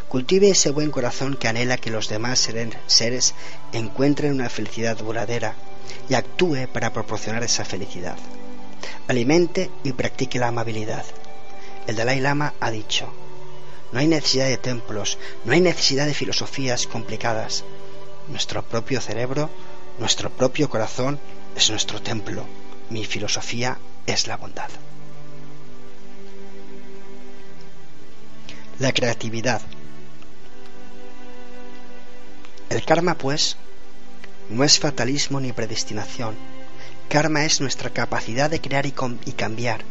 A: Cultive ese buen corazón que anhela que los demás seres encuentren una felicidad duradera y actúe para proporcionar esa felicidad. Alimente y practique la amabilidad. El Dalai Lama ha dicho, no hay necesidad de templos, no hay necesidad de filosofías complicadas. Nuestro propio cerebro, nuestro propio corazón es nuestro templo. Mi filosofía es la bondad. La creatividad. El karma, pues, no es fatalismo ni predestinación. Karma es nuestra capacidad de crear y, cambiar.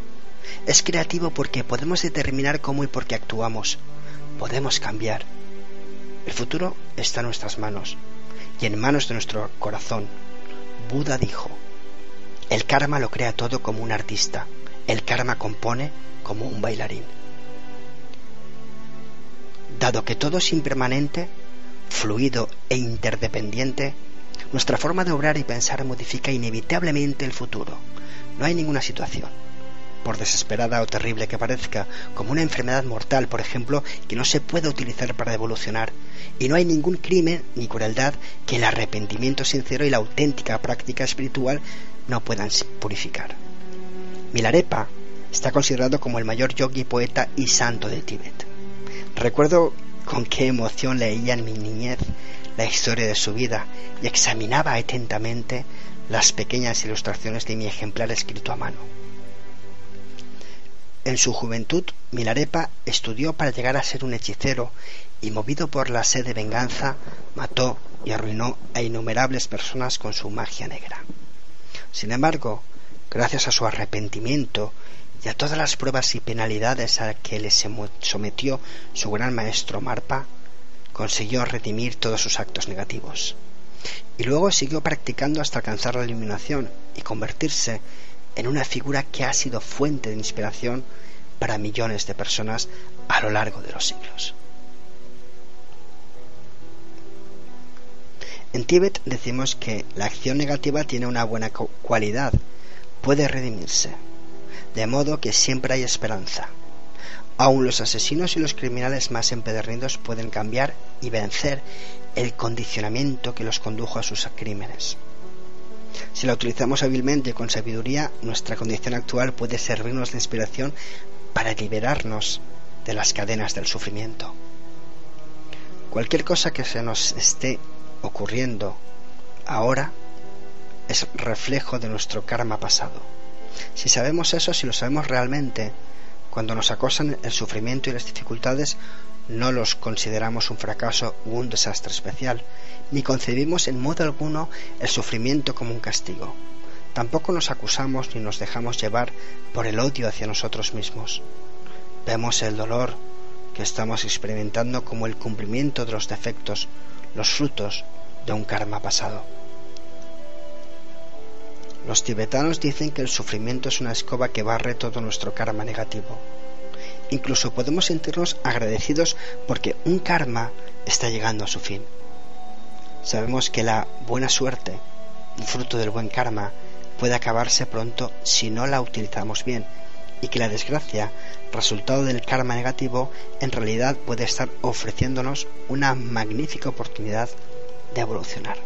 A: Es creativo porque podemos determinar cómo y por qué actuamos. Podemos cambiar. El futuro está en nuestras manos y en manos de nuestro corazón. Buda dijo, el karma lo crea todo como un artista, el karma compone como un bailarín. Dado que todo es impermanente, fluido e interdependiente, nuestra forma de obrar y pensar modifica inevitablemente el futuro. No hay ninguna situación, por desesperada o terrible que parezca, como una enfermedad mortal, por ejemplo, que no se pueda utilizar para evolucionar, y no hay ningún crimen ni crueldad que el arrepentimiento sincero y la auténtica práctica espiritual no puedan purificar. Milarepa está considerado como el mayor yogi, poeta y santo de Tíbet. Recuerdo con qué emoción leía en mi niñez la historia de su vida y examinaba atentamente las pequeñas ilustraciones de mi ejemplar escrito a mano. En su juventud, Milarepa estudió para llegar a ser un hechicero y movido por la sed de venganza, mató y arruinó a innumerables personas con su magia negra. Sin embargo, gracias a su arrepentimiento y a todas las pruebas y penalidades a que le sometió su gran maestro Marpa, consiguió redimir todos sus actos negativos. Y luego siguió practicando hasta alcanzar la iluminación y convertirse en una figura que ha sido fuente de inspiración para millones de personas a lo largo de los siglos. En Tíbet decimos que la acción negativa tiene una buena cualidad, puede redimirse de modo que siempre hay esperanza. Aun los asesinos y los criminales más empedernidos pueden cambiar y vencer el condicionamiento que los condujo a sus crímenes. Si la utilizamos hábilmente con sabiduría, nuestra condición actual puede servirnos de inspiración para liberarnos de las cadenas del sufrimiento. Cualquier cosa que se nos esté ocurriendo ahora es reflejo de nuestro karma pasado. Si sabemos eso, si lo sabemos realmente, cuando nos acosan el sufrimiento y las dificultades, no los consideramos un fracaso u un desastre especial, ni concebimos en modo alguno el sufrimiento como un castigo. Tampoco nos acusamos ni nos dejamos llevar por el odio hacia nosotros mismos. Vemos el dolor que estamos experimentando como el cumplimiento de los defectos, los frutos de un karma pasado. Los tibetanos dicen que el sufrimiento es una escoba que barre todo nuestro karma negativo. Incluso podemos sentirnos agradecidos porque un karma está llegando a su fin. Sabemos que la buena suerte, fruto del buen karma, puede acabarse pronto si no la utilizamos bien y que la desgracia, resultado del karma negativo, en realidad puede estar ofreciéndonos una magnífica oportunidad de evolucionar.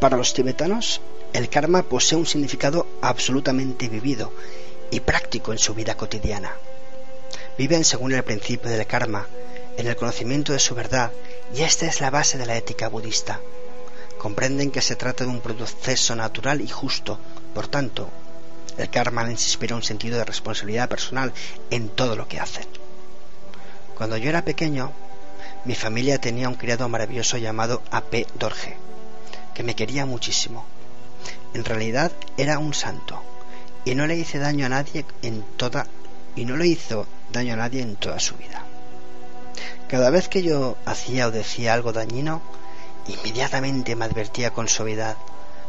A: Para los tibetanos, el karma posee un significado absolutamente vivido y práctico en su vida cotidiana. Viven según el principio del karma, en el conocimiento de su verdad, y esta es la base de la ética budista. Comprenden que se trata de un proceso natural y justo, por tanto, el karma les inspira un sentido de responsabilidad personal en todo lo que hacen. Cuando yo era pequeño, mi familia tenía un criado maravilloso llamado A.P. Dorje que me quería muchísimo. En realidad era un santo y no le hice daño a nadie en toda y no le hizo daño a nadie en toda su vida. Cada vez que yo hacía o decía algo dañino, inmediatamente me advertía con suavidad,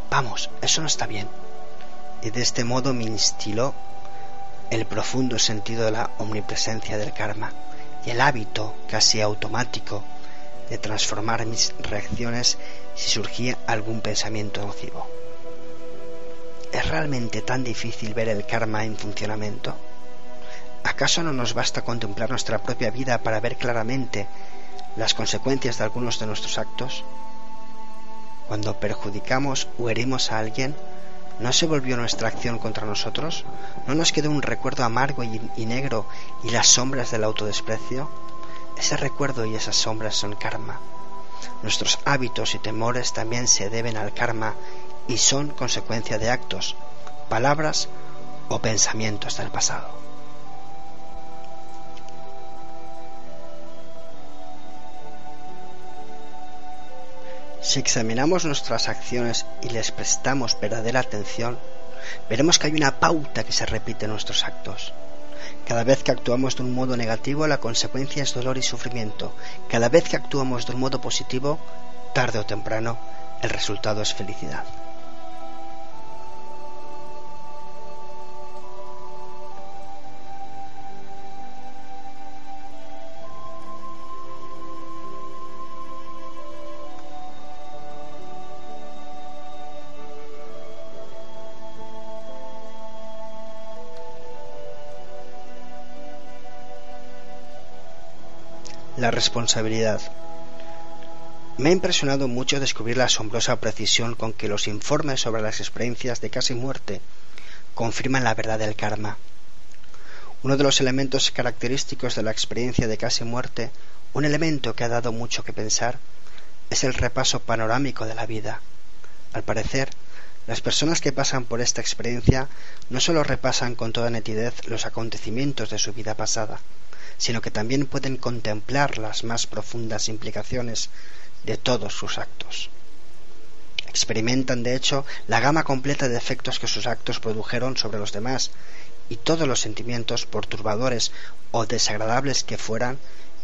A: vamos, eso no está bien. Y de este modo me instiló el profundo sentido de la omnipresencia del karma y el hábito casi automático de transformar mis reacciones si surgía algún pensamiento nocivo. ¿Es realmente tan difícil ver el karma en funcionamiento? ¿Acaso no nos basta contemplar nuestra propia vida para ver claramente las consecuencias de algunos de nuestros actos? Cuando perjudicamos o herimos a alguien, ¿no se volvió nuestra acción contra nosotros? ¿No nos quedó un recuerdo amargo y, y negro y las sombras del autodesprecio? Ese recuerdo y esas sombras son karma. Nuestros hábitos y temores también se deben al karma y son consecuencia de actos, palabras o pensamientos del pasado. Si examinamos nuestras acciones y les prestamos verdadera atención, veremos que hay una pauta que se repite en nuestros actos. Cada vez que actuamos de un modo negativo, la consecuencia es dolor y sufrimiento. Cada vez que actuamos de un modo positivo, tarde o temprano, el resultado es felicidad. La responsabilidad. Me ha impresionado mucho descubrir la asombrosa precisión con que los informes sobre las experiencias de casi muerte confirman la verdad del karma. Uno de los elementos característicos de la experiencia de casi muerte, un elemento que ha dado mucho que pensar, es el repaso panorámico de la vida. Al parecer, las personas que pasan por esta experiencia no solo repasan con toda nitidez los acontecimientos de su vida pasada, sino que también pueden contemplar las más profundas implicaciones de todos sus actos. Experimentan, de hecho, la gama completa de efectos que sus actos produjeron sobre los demás y todos los sentimientos perturbadores o desagradables que fueran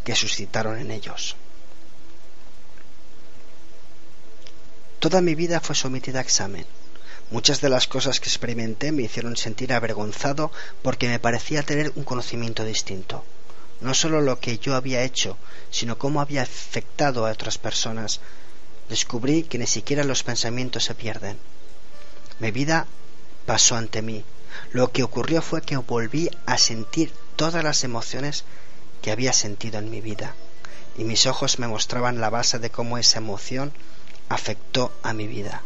A: que suscitaron en ellos. Toda mi vida fue sometida a examen. Muchas de las cosas que experimenté me hicieron sentir avergonzado porque me parecía tener un conocimiento distinto no sólo lo que yo había hecho, sino cómo había afectado a otras personas. Descubrí que ni siquiera los pensamientos se pierden. Mi vida pasó ante mí. Lo que ocurrió fue que volví a sentir todas las emociones que había sentido en mi vida, y mis ojos me mostraban la base de cómo esa emoción afectó a mi vida,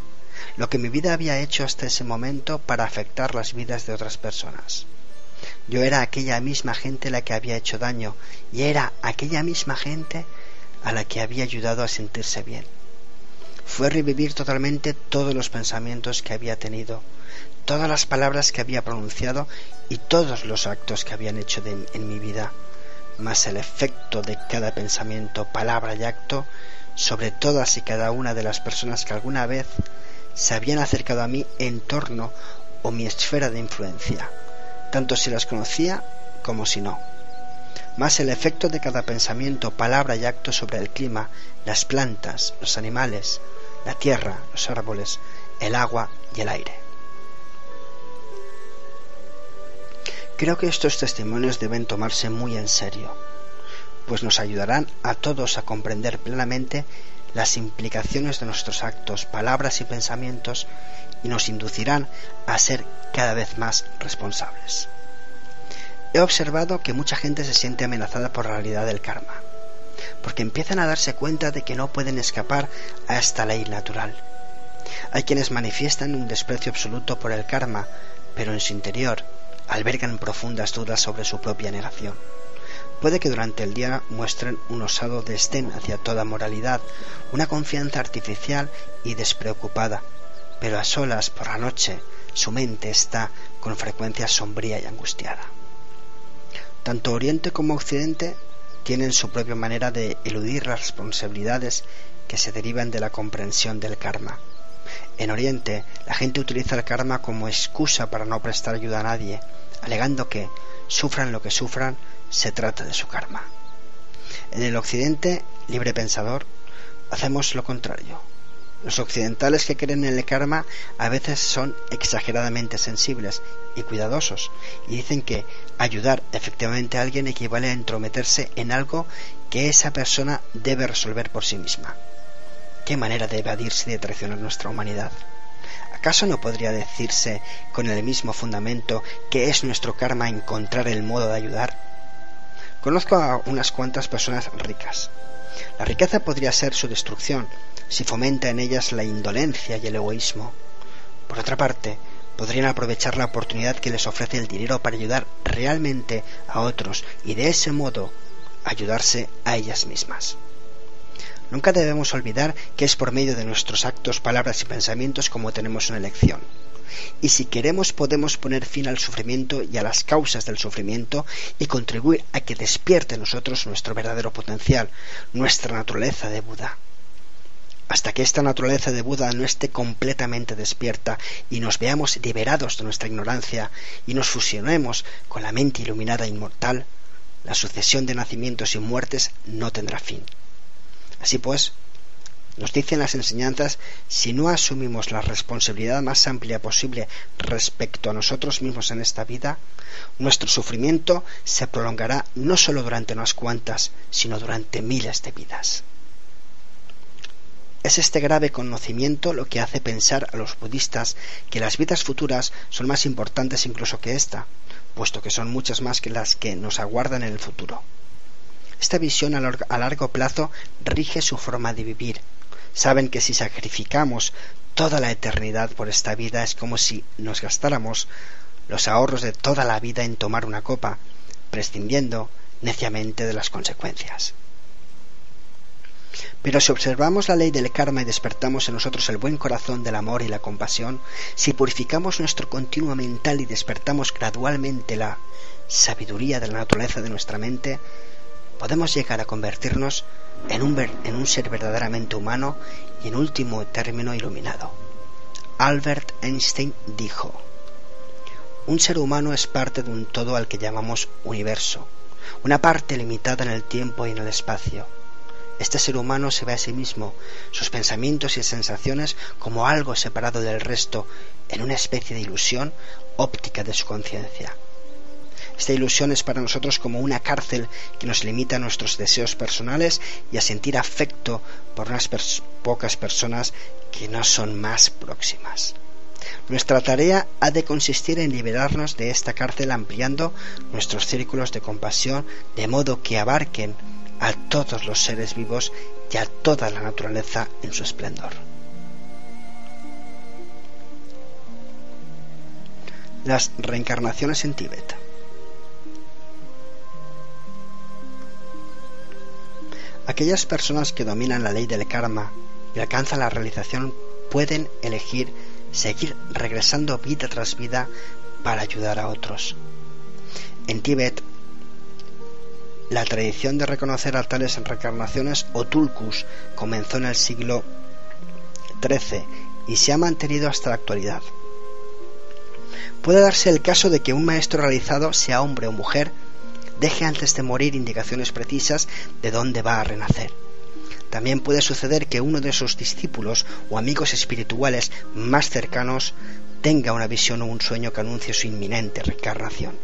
A: lo que mi vida había hecho hasta ese momento para afectar las vidas de otras personas. Yo era aquella misma gente la que había hecho daño y era aquella misma gente a la que había ayudado a sentirse bien. Fue revivir totalmente todos los pensamientos que había tenido, todas las palabras que había pronunciado y todos los actos que habían hecho en mi vida, más el efecto de cada pensamiento, palabra y acto sobre todas y cada una de las personas que alguna vez se habían acercado a mí en torno o mi esfera de influencia tanto si las conocía como si no. Más el efecto de cada pensamiento, palabra y acto sobre el clima, las plantas, los animales, la tierra, los árboles, el agua y el aire. Creo que estos testimonios deben tomarse muy en serio, pues nos ayudarán a todos a comprender plenamente las implicaciones de nuestros actos, palabras y pensamientos y nos inducirán a ser cada vez más responsables. He observado que mucha gente se siente amenazada por la realidad del karma, porque empiezan a darse cuenta de que no pueden escapar a esta ley natural. Hay quienes manifiestan un desprecio absoluto por el karma, pero en su interior albergan profundas dudas sobre su propia negación. Puede que durante el día muestren un osado desdén hacia toda moralidad, una confianza artificial y despreocupada, pero a solas por la noche su mente está con frecuencia sombría y angustiada. Tanto Oriente como Occidente tienen su propia manera de eludir las responsabilidades que se derivan de la comprensión del karma. En Oriente, la gente utiliza el karma como excusa para no prestar ayuda a nadie, alegando que, sufran lo que sufran, se trata de su karma. En el Occidente, libre pensador, hacemos lo contrario. Los occidentales que creen en el karma a veces son exageradamente sensibles y cuidadosos y dicen que ayudar efectivamente a alguien equivale a entrometerse en algo que esa persona debe resolver por sí misma. ¿Qué manera de evadirse y de traicionar nuestra humanidad? ¿Acaso no podría decirse con el mismo fundamento que es nuestro karma encontrar el modo de ayudar? Conozco a unas cuantas personas ricas La riqueza podría ser su destrucción si fomenta en ellas la indolencia y el egoísmo. Por otra parte, podrían aprovechar la oportunidad que les ofrece el dinero para ayudar realmente a otros y de ese modo ayudarse a ellas mismas. Nunca debemos olvidar que es por medio de nuestros actos, palabras y pensamientos como tenemos una elección. Y si queremos podemos poner fin al sufrimiento y a las causas del sufrimiento y contribuir a que despierte en nosotros nuestro verdadero potencial, nuestra naturaleza de Buda. Hasta que esta naturaleza de Buda no esté completamente despierta y nos veamos liberados de nuestra ignorancia y nos fusionemos con la mente iluminada inmortal, la sucesión de nacimientos y muertes no tendrá fin. Así pues, nos dicen las enseñanzas, si no asumimos la responsabilidad más amplia posible respecto a nosotros mismos en esta vida, nuestro sufrimiento se prolongará no solo durante unas cuantas, sino durante miles de vidas. Es este grave conocimiento lo que hace pensar a los budistas que las vidas futuras son más importantes incluso que esta, puesto que son muchas más que las que nos aguardan en el futuro. Esta visión a largo plazo rige su forma de vivir. Saben que si sacrificamos toda la eternidad por esta vida es como si nos gastáramos los ahorros de toda la vida en tomar una copa, prescindiendo neciamente de las consecuencias. Pero si observamos la ley del karma y despertamos en nosotros el buen corazón del amor y la compasión, si purificamos nuestro continuo mental y despertamos gradualmente la sabiduría de la naturaleza de nuestra mente, podemos llegar a convertirnos en un, ser verdaderamente humano y en último término iluminado. Albert Einstein dijo, un ser humano es parte de un todo al que llamamos universo, una parte limitada en el tiempo y en el espacio. Este ser humano se ve a sí mismo, sus pensamientos y sensaciones como algo separado del resto, en una especie de ilusión óptica de su conciencia. Esta ilusión es para nosotros como una cárcel que nos limita a nuestros deseos personales y a sentir afecto por unas pocas personas que no son más próximas. Nuestra tarea ha de consistir en liberarnos de esta cárcel ampliando nuestros círculos de compasión de modo que abarquen a todos los seres vivos y a toda la naturaleza en su esplendor. Las reencarnaciones en Tíbet. Aquellas personas que dominan la ley del karma y alcanzan la realización pueden elegir seguir regresando vida tras vida para ayudar a otros. En Tíbet, la tradición de reconocer a tales reencarnaciones o tulkus comenzó en el siglo XIII y se ha mantenido hasta la actualidad. Puede darse el caso de que un maestro realizado, sea hombre o mujer, deje antes de morir indicaciones precisas de dónde va a renacer. También puede suceder que uno de sus discípulos o amigos espirituales más cercanos tenga una visión o un sueño que anuncie su inminente reencarnación.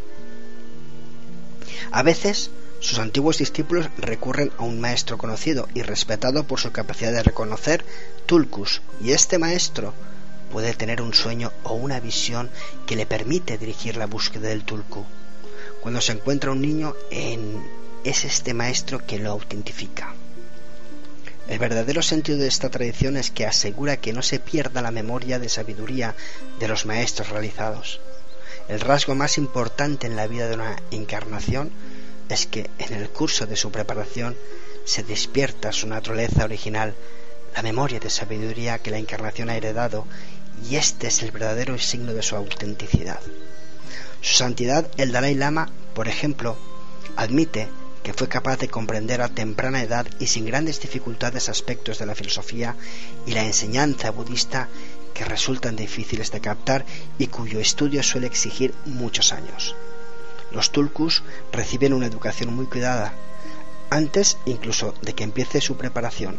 A: A veces, sus antiguos discípulos recurren a un maestro conocido y respetado por su capacidad de reconocer tulkus, y este maestro puede tener un sueño o una visión que le permite dirigir la búsqueda del tulku. Cuando se encuentra un niño, es este maestro que lo autentifica. El verdadero sentido de esta tradición es que asegura que no se pierda la memoria de sabiduría de los maestros realizados. El rasgo más importante en la vida de una encarnación es que en el curso de su preparación se despierta su naturaleza original, la memoria de sabiduría que la encarnación ha heredado, y este es el verdadero signo de su autenticidad. Su santidad el Dalai Lama, por ejemplo, admite que fue capaz de comprender a temprana edad y sin grandes dificultades aspectos de la filosofía y la enseñanza budista que resultan difíciles de captar y cuyo estudio suele exigir muchos años. Los tulkus reciben una educación muy cuidada, antes incluso de que empiece su preparación.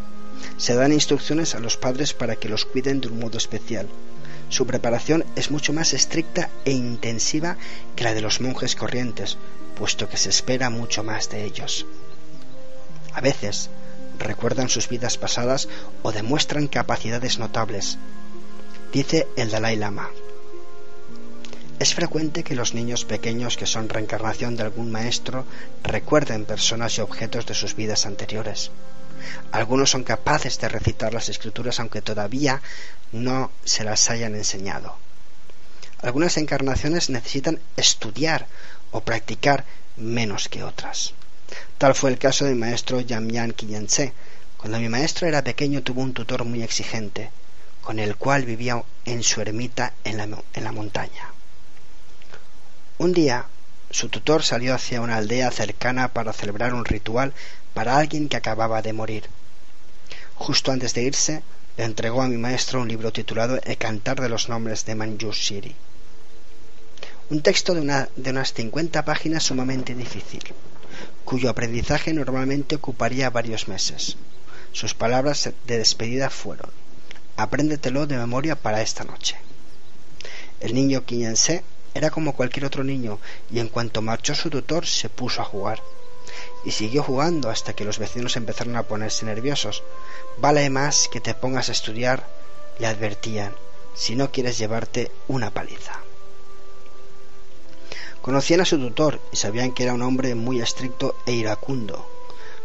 A: Se dan instrucciones a los padres para que los cuiden de un modo especial, su preparación es mucho más estricta e intensiva que la de los monjes corrientes, puesto que se espera mucho más de ellos. A veces recuerdan sus vidas pasadas o demuestran capacidades notables. Dice el Dalai Lama. Es frecuente que los niños pequeños que son reencarnación de algún maestro recuerden personas y objetos de sus vidas anteriores. Algunos son capaces de recitar las escrituras aunque todavía no se las hayan enseñado. Algunas encarnaciones necesitan estudiar o practicar menos que otras. Tal fue el caso de mi maestro Yamyan Kiyense. Cuando mi maestro era pequeño tuvo un tutor muy exigente, con el cual vivía en su ermita en la, en la montaña. Un día, su tutor salió hacia una aldea cercana para celebrar un ritual para alguien que acababa de morir. Justo antes de irse, le entregó a mi maestro un libro titulado El cantar de los nombres de Manjushri. Un texto de, una, de unas 50 páginas sumamente difícil, cuyo aprendizaje normalmente ocuparía varios meses. Sus palabras de despedida fueron Apréndetelo de memoria para esta noche. El niño Quillense era como cualquier otro niño y en cuanto marchó su tutor se puso a jugar y siguió jugando hasta que los vecinos empezaron a ponerse nerviosos. Vale más que te pongas a estudiar, le advertían, si no quieres llevarte una paliza. Conocían a su tutor y sabían que era un hombre muy estricto e iracundo,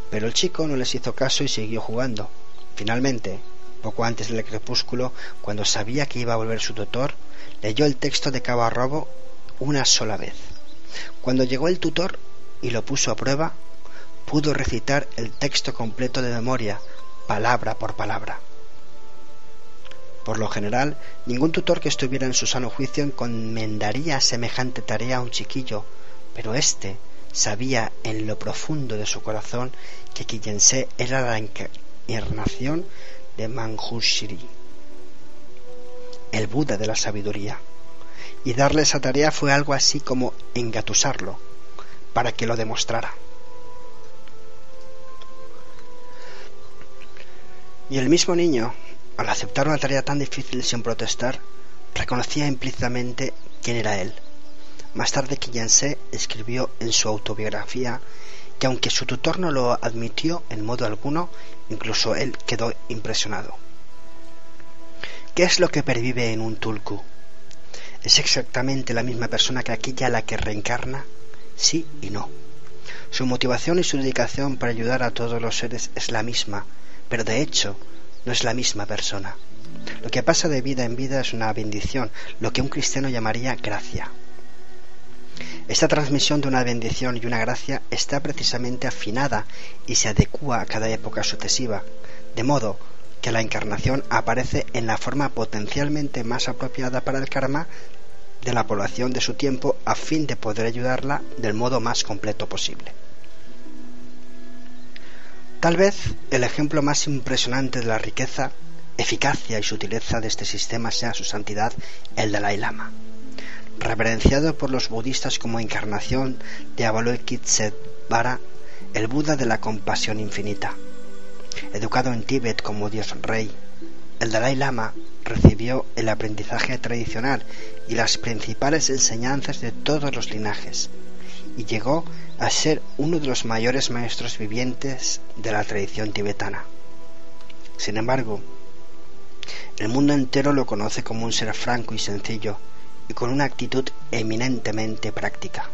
A: pero el chico no les hizo caso y siguió jugando. Finalmente, poco antes del crepúsculo, cuando sabía que iba a volver su tutor, leyó el texto de cabo a robo una sola vez. Cuando llegó el tutor y lo puso a prueba, pudo recitar el texto completo de memoria, palabra por palabra. Por lo general, ningún tutor que estuviera en su sano juicio encomendaría semejante tarea a un chiquillo, pero éste sabía en lo profundo de su corazón que Quillense era la encarnación de Manjushri, el Buda de la sabiduría. Y darle esa tarea fue algo así como engatusarlo, para que lo demostrara. Y el mismo niño, al aceptar una tarea tan difícil sin protestar, reconocía implícitamente quién era él. Más tarde Quillense escribió en su autobiografía que aunque su tutor no lo admitió en modo alguno, incluso él quedó impresionado. ¿Qué es lo que pervive en un tulku? ¿Es exactamente la misma persona que aquella la que reencarna? Sí y no. Su motivación y su dedicación para ayudar a todos los seres es la misma, pero de hecho no es la misma persona. Lo que pasa de vida en vida es una bendición, lo que un cristiano llamaría gracia. Esta transmisión de una bendición y una gracia está precisamente afinada y se adecua a cada época sucesiva, de modo que la encarnación aparece en la forma potencialmente más apropiada para el karma de la población de su tiempo a fin de poder ayudarla del modo más completo posible. Tal vez el ejemplo más impresionante de la riqueza, eficacia y sutileza de este sistema sea su santidad, el Dalai Lama reverenciado por los budistas como encarnación de Avalokiteshvara, el Buda de la compasión infinita. Educado en Tíbet como Dios Rey, el Dalai Lama recibió el aprendizaje tradicional y las principales enseñanzas de todos los linajes, y llegó a ser uno de los mayores maestros vivientes de la tradición tibetana. Sin embargo, el mundo entero lo conoce como un ser franco y sencillo, y con una actitud eminentemente práctica.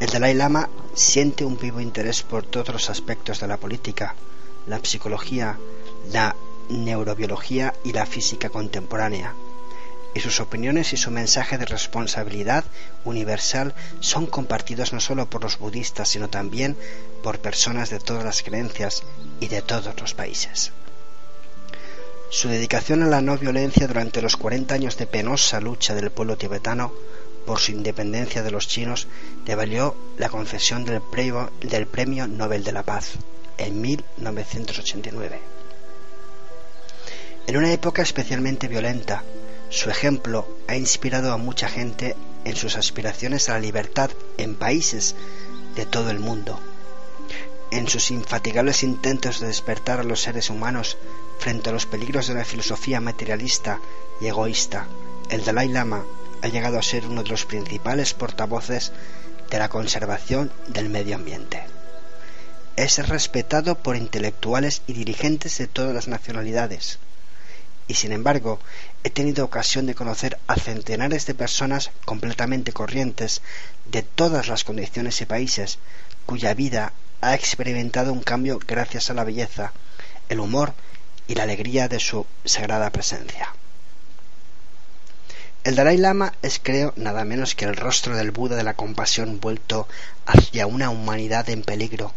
A: El Dalai Lama siente un vivo interés por todos los aspectos de la política, la psicología, la neurobiología y la física contemporánea, y sus opiniones y su mensaje de responsabilidad universal son compartidos no solo por los budistas, sino también por personas de todas las creencias y de todos los países. Su dedicación a la no violencia durante los 40 años de penosa lucha del pueblo tibetano por su independencia de los chinos le valió la concesión del premio, del premio Nobel de la Paz en 1989. En una época especialmente violenta, su ejemplo ha inspirado a mucha gente en sus aspiraciones a la libertad en países de todo el mundo. En sus infatigables intentos de despertar a los seres humanos Frente a los peligros de la filosofía materialista y egoísta, el Dalai Lama ha llegado a ser uno de los principales portavoces de la conservación del medio ambiente. Es respetado por intelectuales y dirigentes de todas las nacionalidades. Y sin embargo, he tenido ocasión de conocer a centenares de personas completamente corrientes de todas las condiciones y países, cuya vida ha experimentado un cambio gracias a la belleza, el humor y la alegría de su sagrada presencia. El Dalai Lama es, creo, nada menos que el rostro del Buda de la compasión vuelto hacia una humanidad en peligro,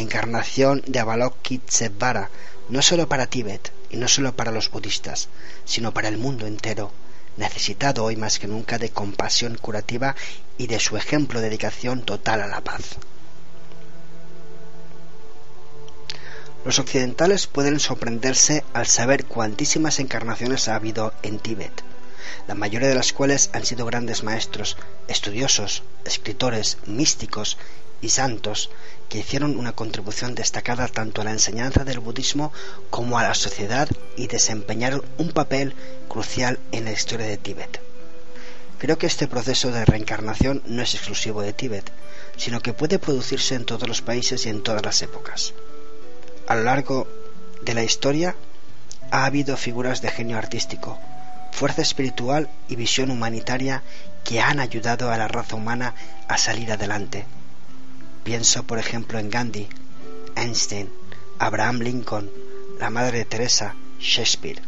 A: encarnación de Avalokiteshvara, no solo para Tíbet y no solo para los budistas, sino para el mundo entero, necesitado hoy más que nunca de compasión curativa y de su ejemplo de dedicación total a la paz. Los occidentales pueden sorprenderse al saber cuantísimas encarnaciones ha habido en Tíbet la mayoría de las cuales han sido grandes maestros, estudiosos, escritores, místicos y santos que hicieron una contribución destacada tanto a la enseñanza del budismo como a la sociedad y desempeñaron un papel crucial en la historia de Tíbet. Creo que este proceso de reencarnación no es exclusivo de Tíbet, sino que puede producirse en todos los países y en todas las épocas. A lo largo de la historia ha habido figuras de genio artístico, fuerza espiritual y visión humanitaria que han ayudado a la raza humana a salir adelante. Pienso, por ejemplo, en Gandhi, Einstein, Abraham Lincoln, la Madre Teresa, Shakespeare,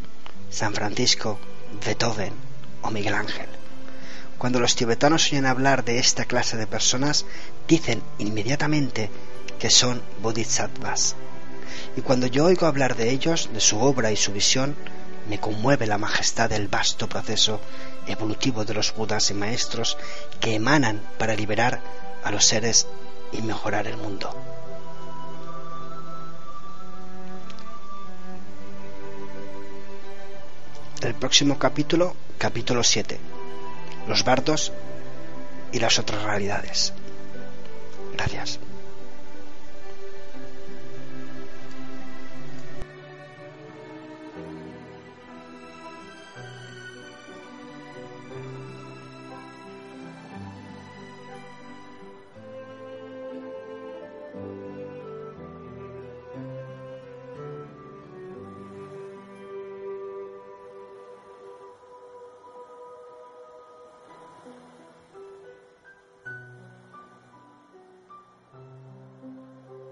A: San Francisco, Beethoven o Miguel Ángel. Cuando los tibetanos oyen hablar de esta clase de personas, dicen inmediatamente que son bodhisattvas. Y cuando yo oigo hablar de ellos, de su obra y su visión, me conmueve la majestad del vasto proceso evolutivo de los budas y maestros que emanan para liberar a los seres y mejorar el mundo. El próximo capítulo, capítulo 7, los bardos y las otras realidades. Gracias.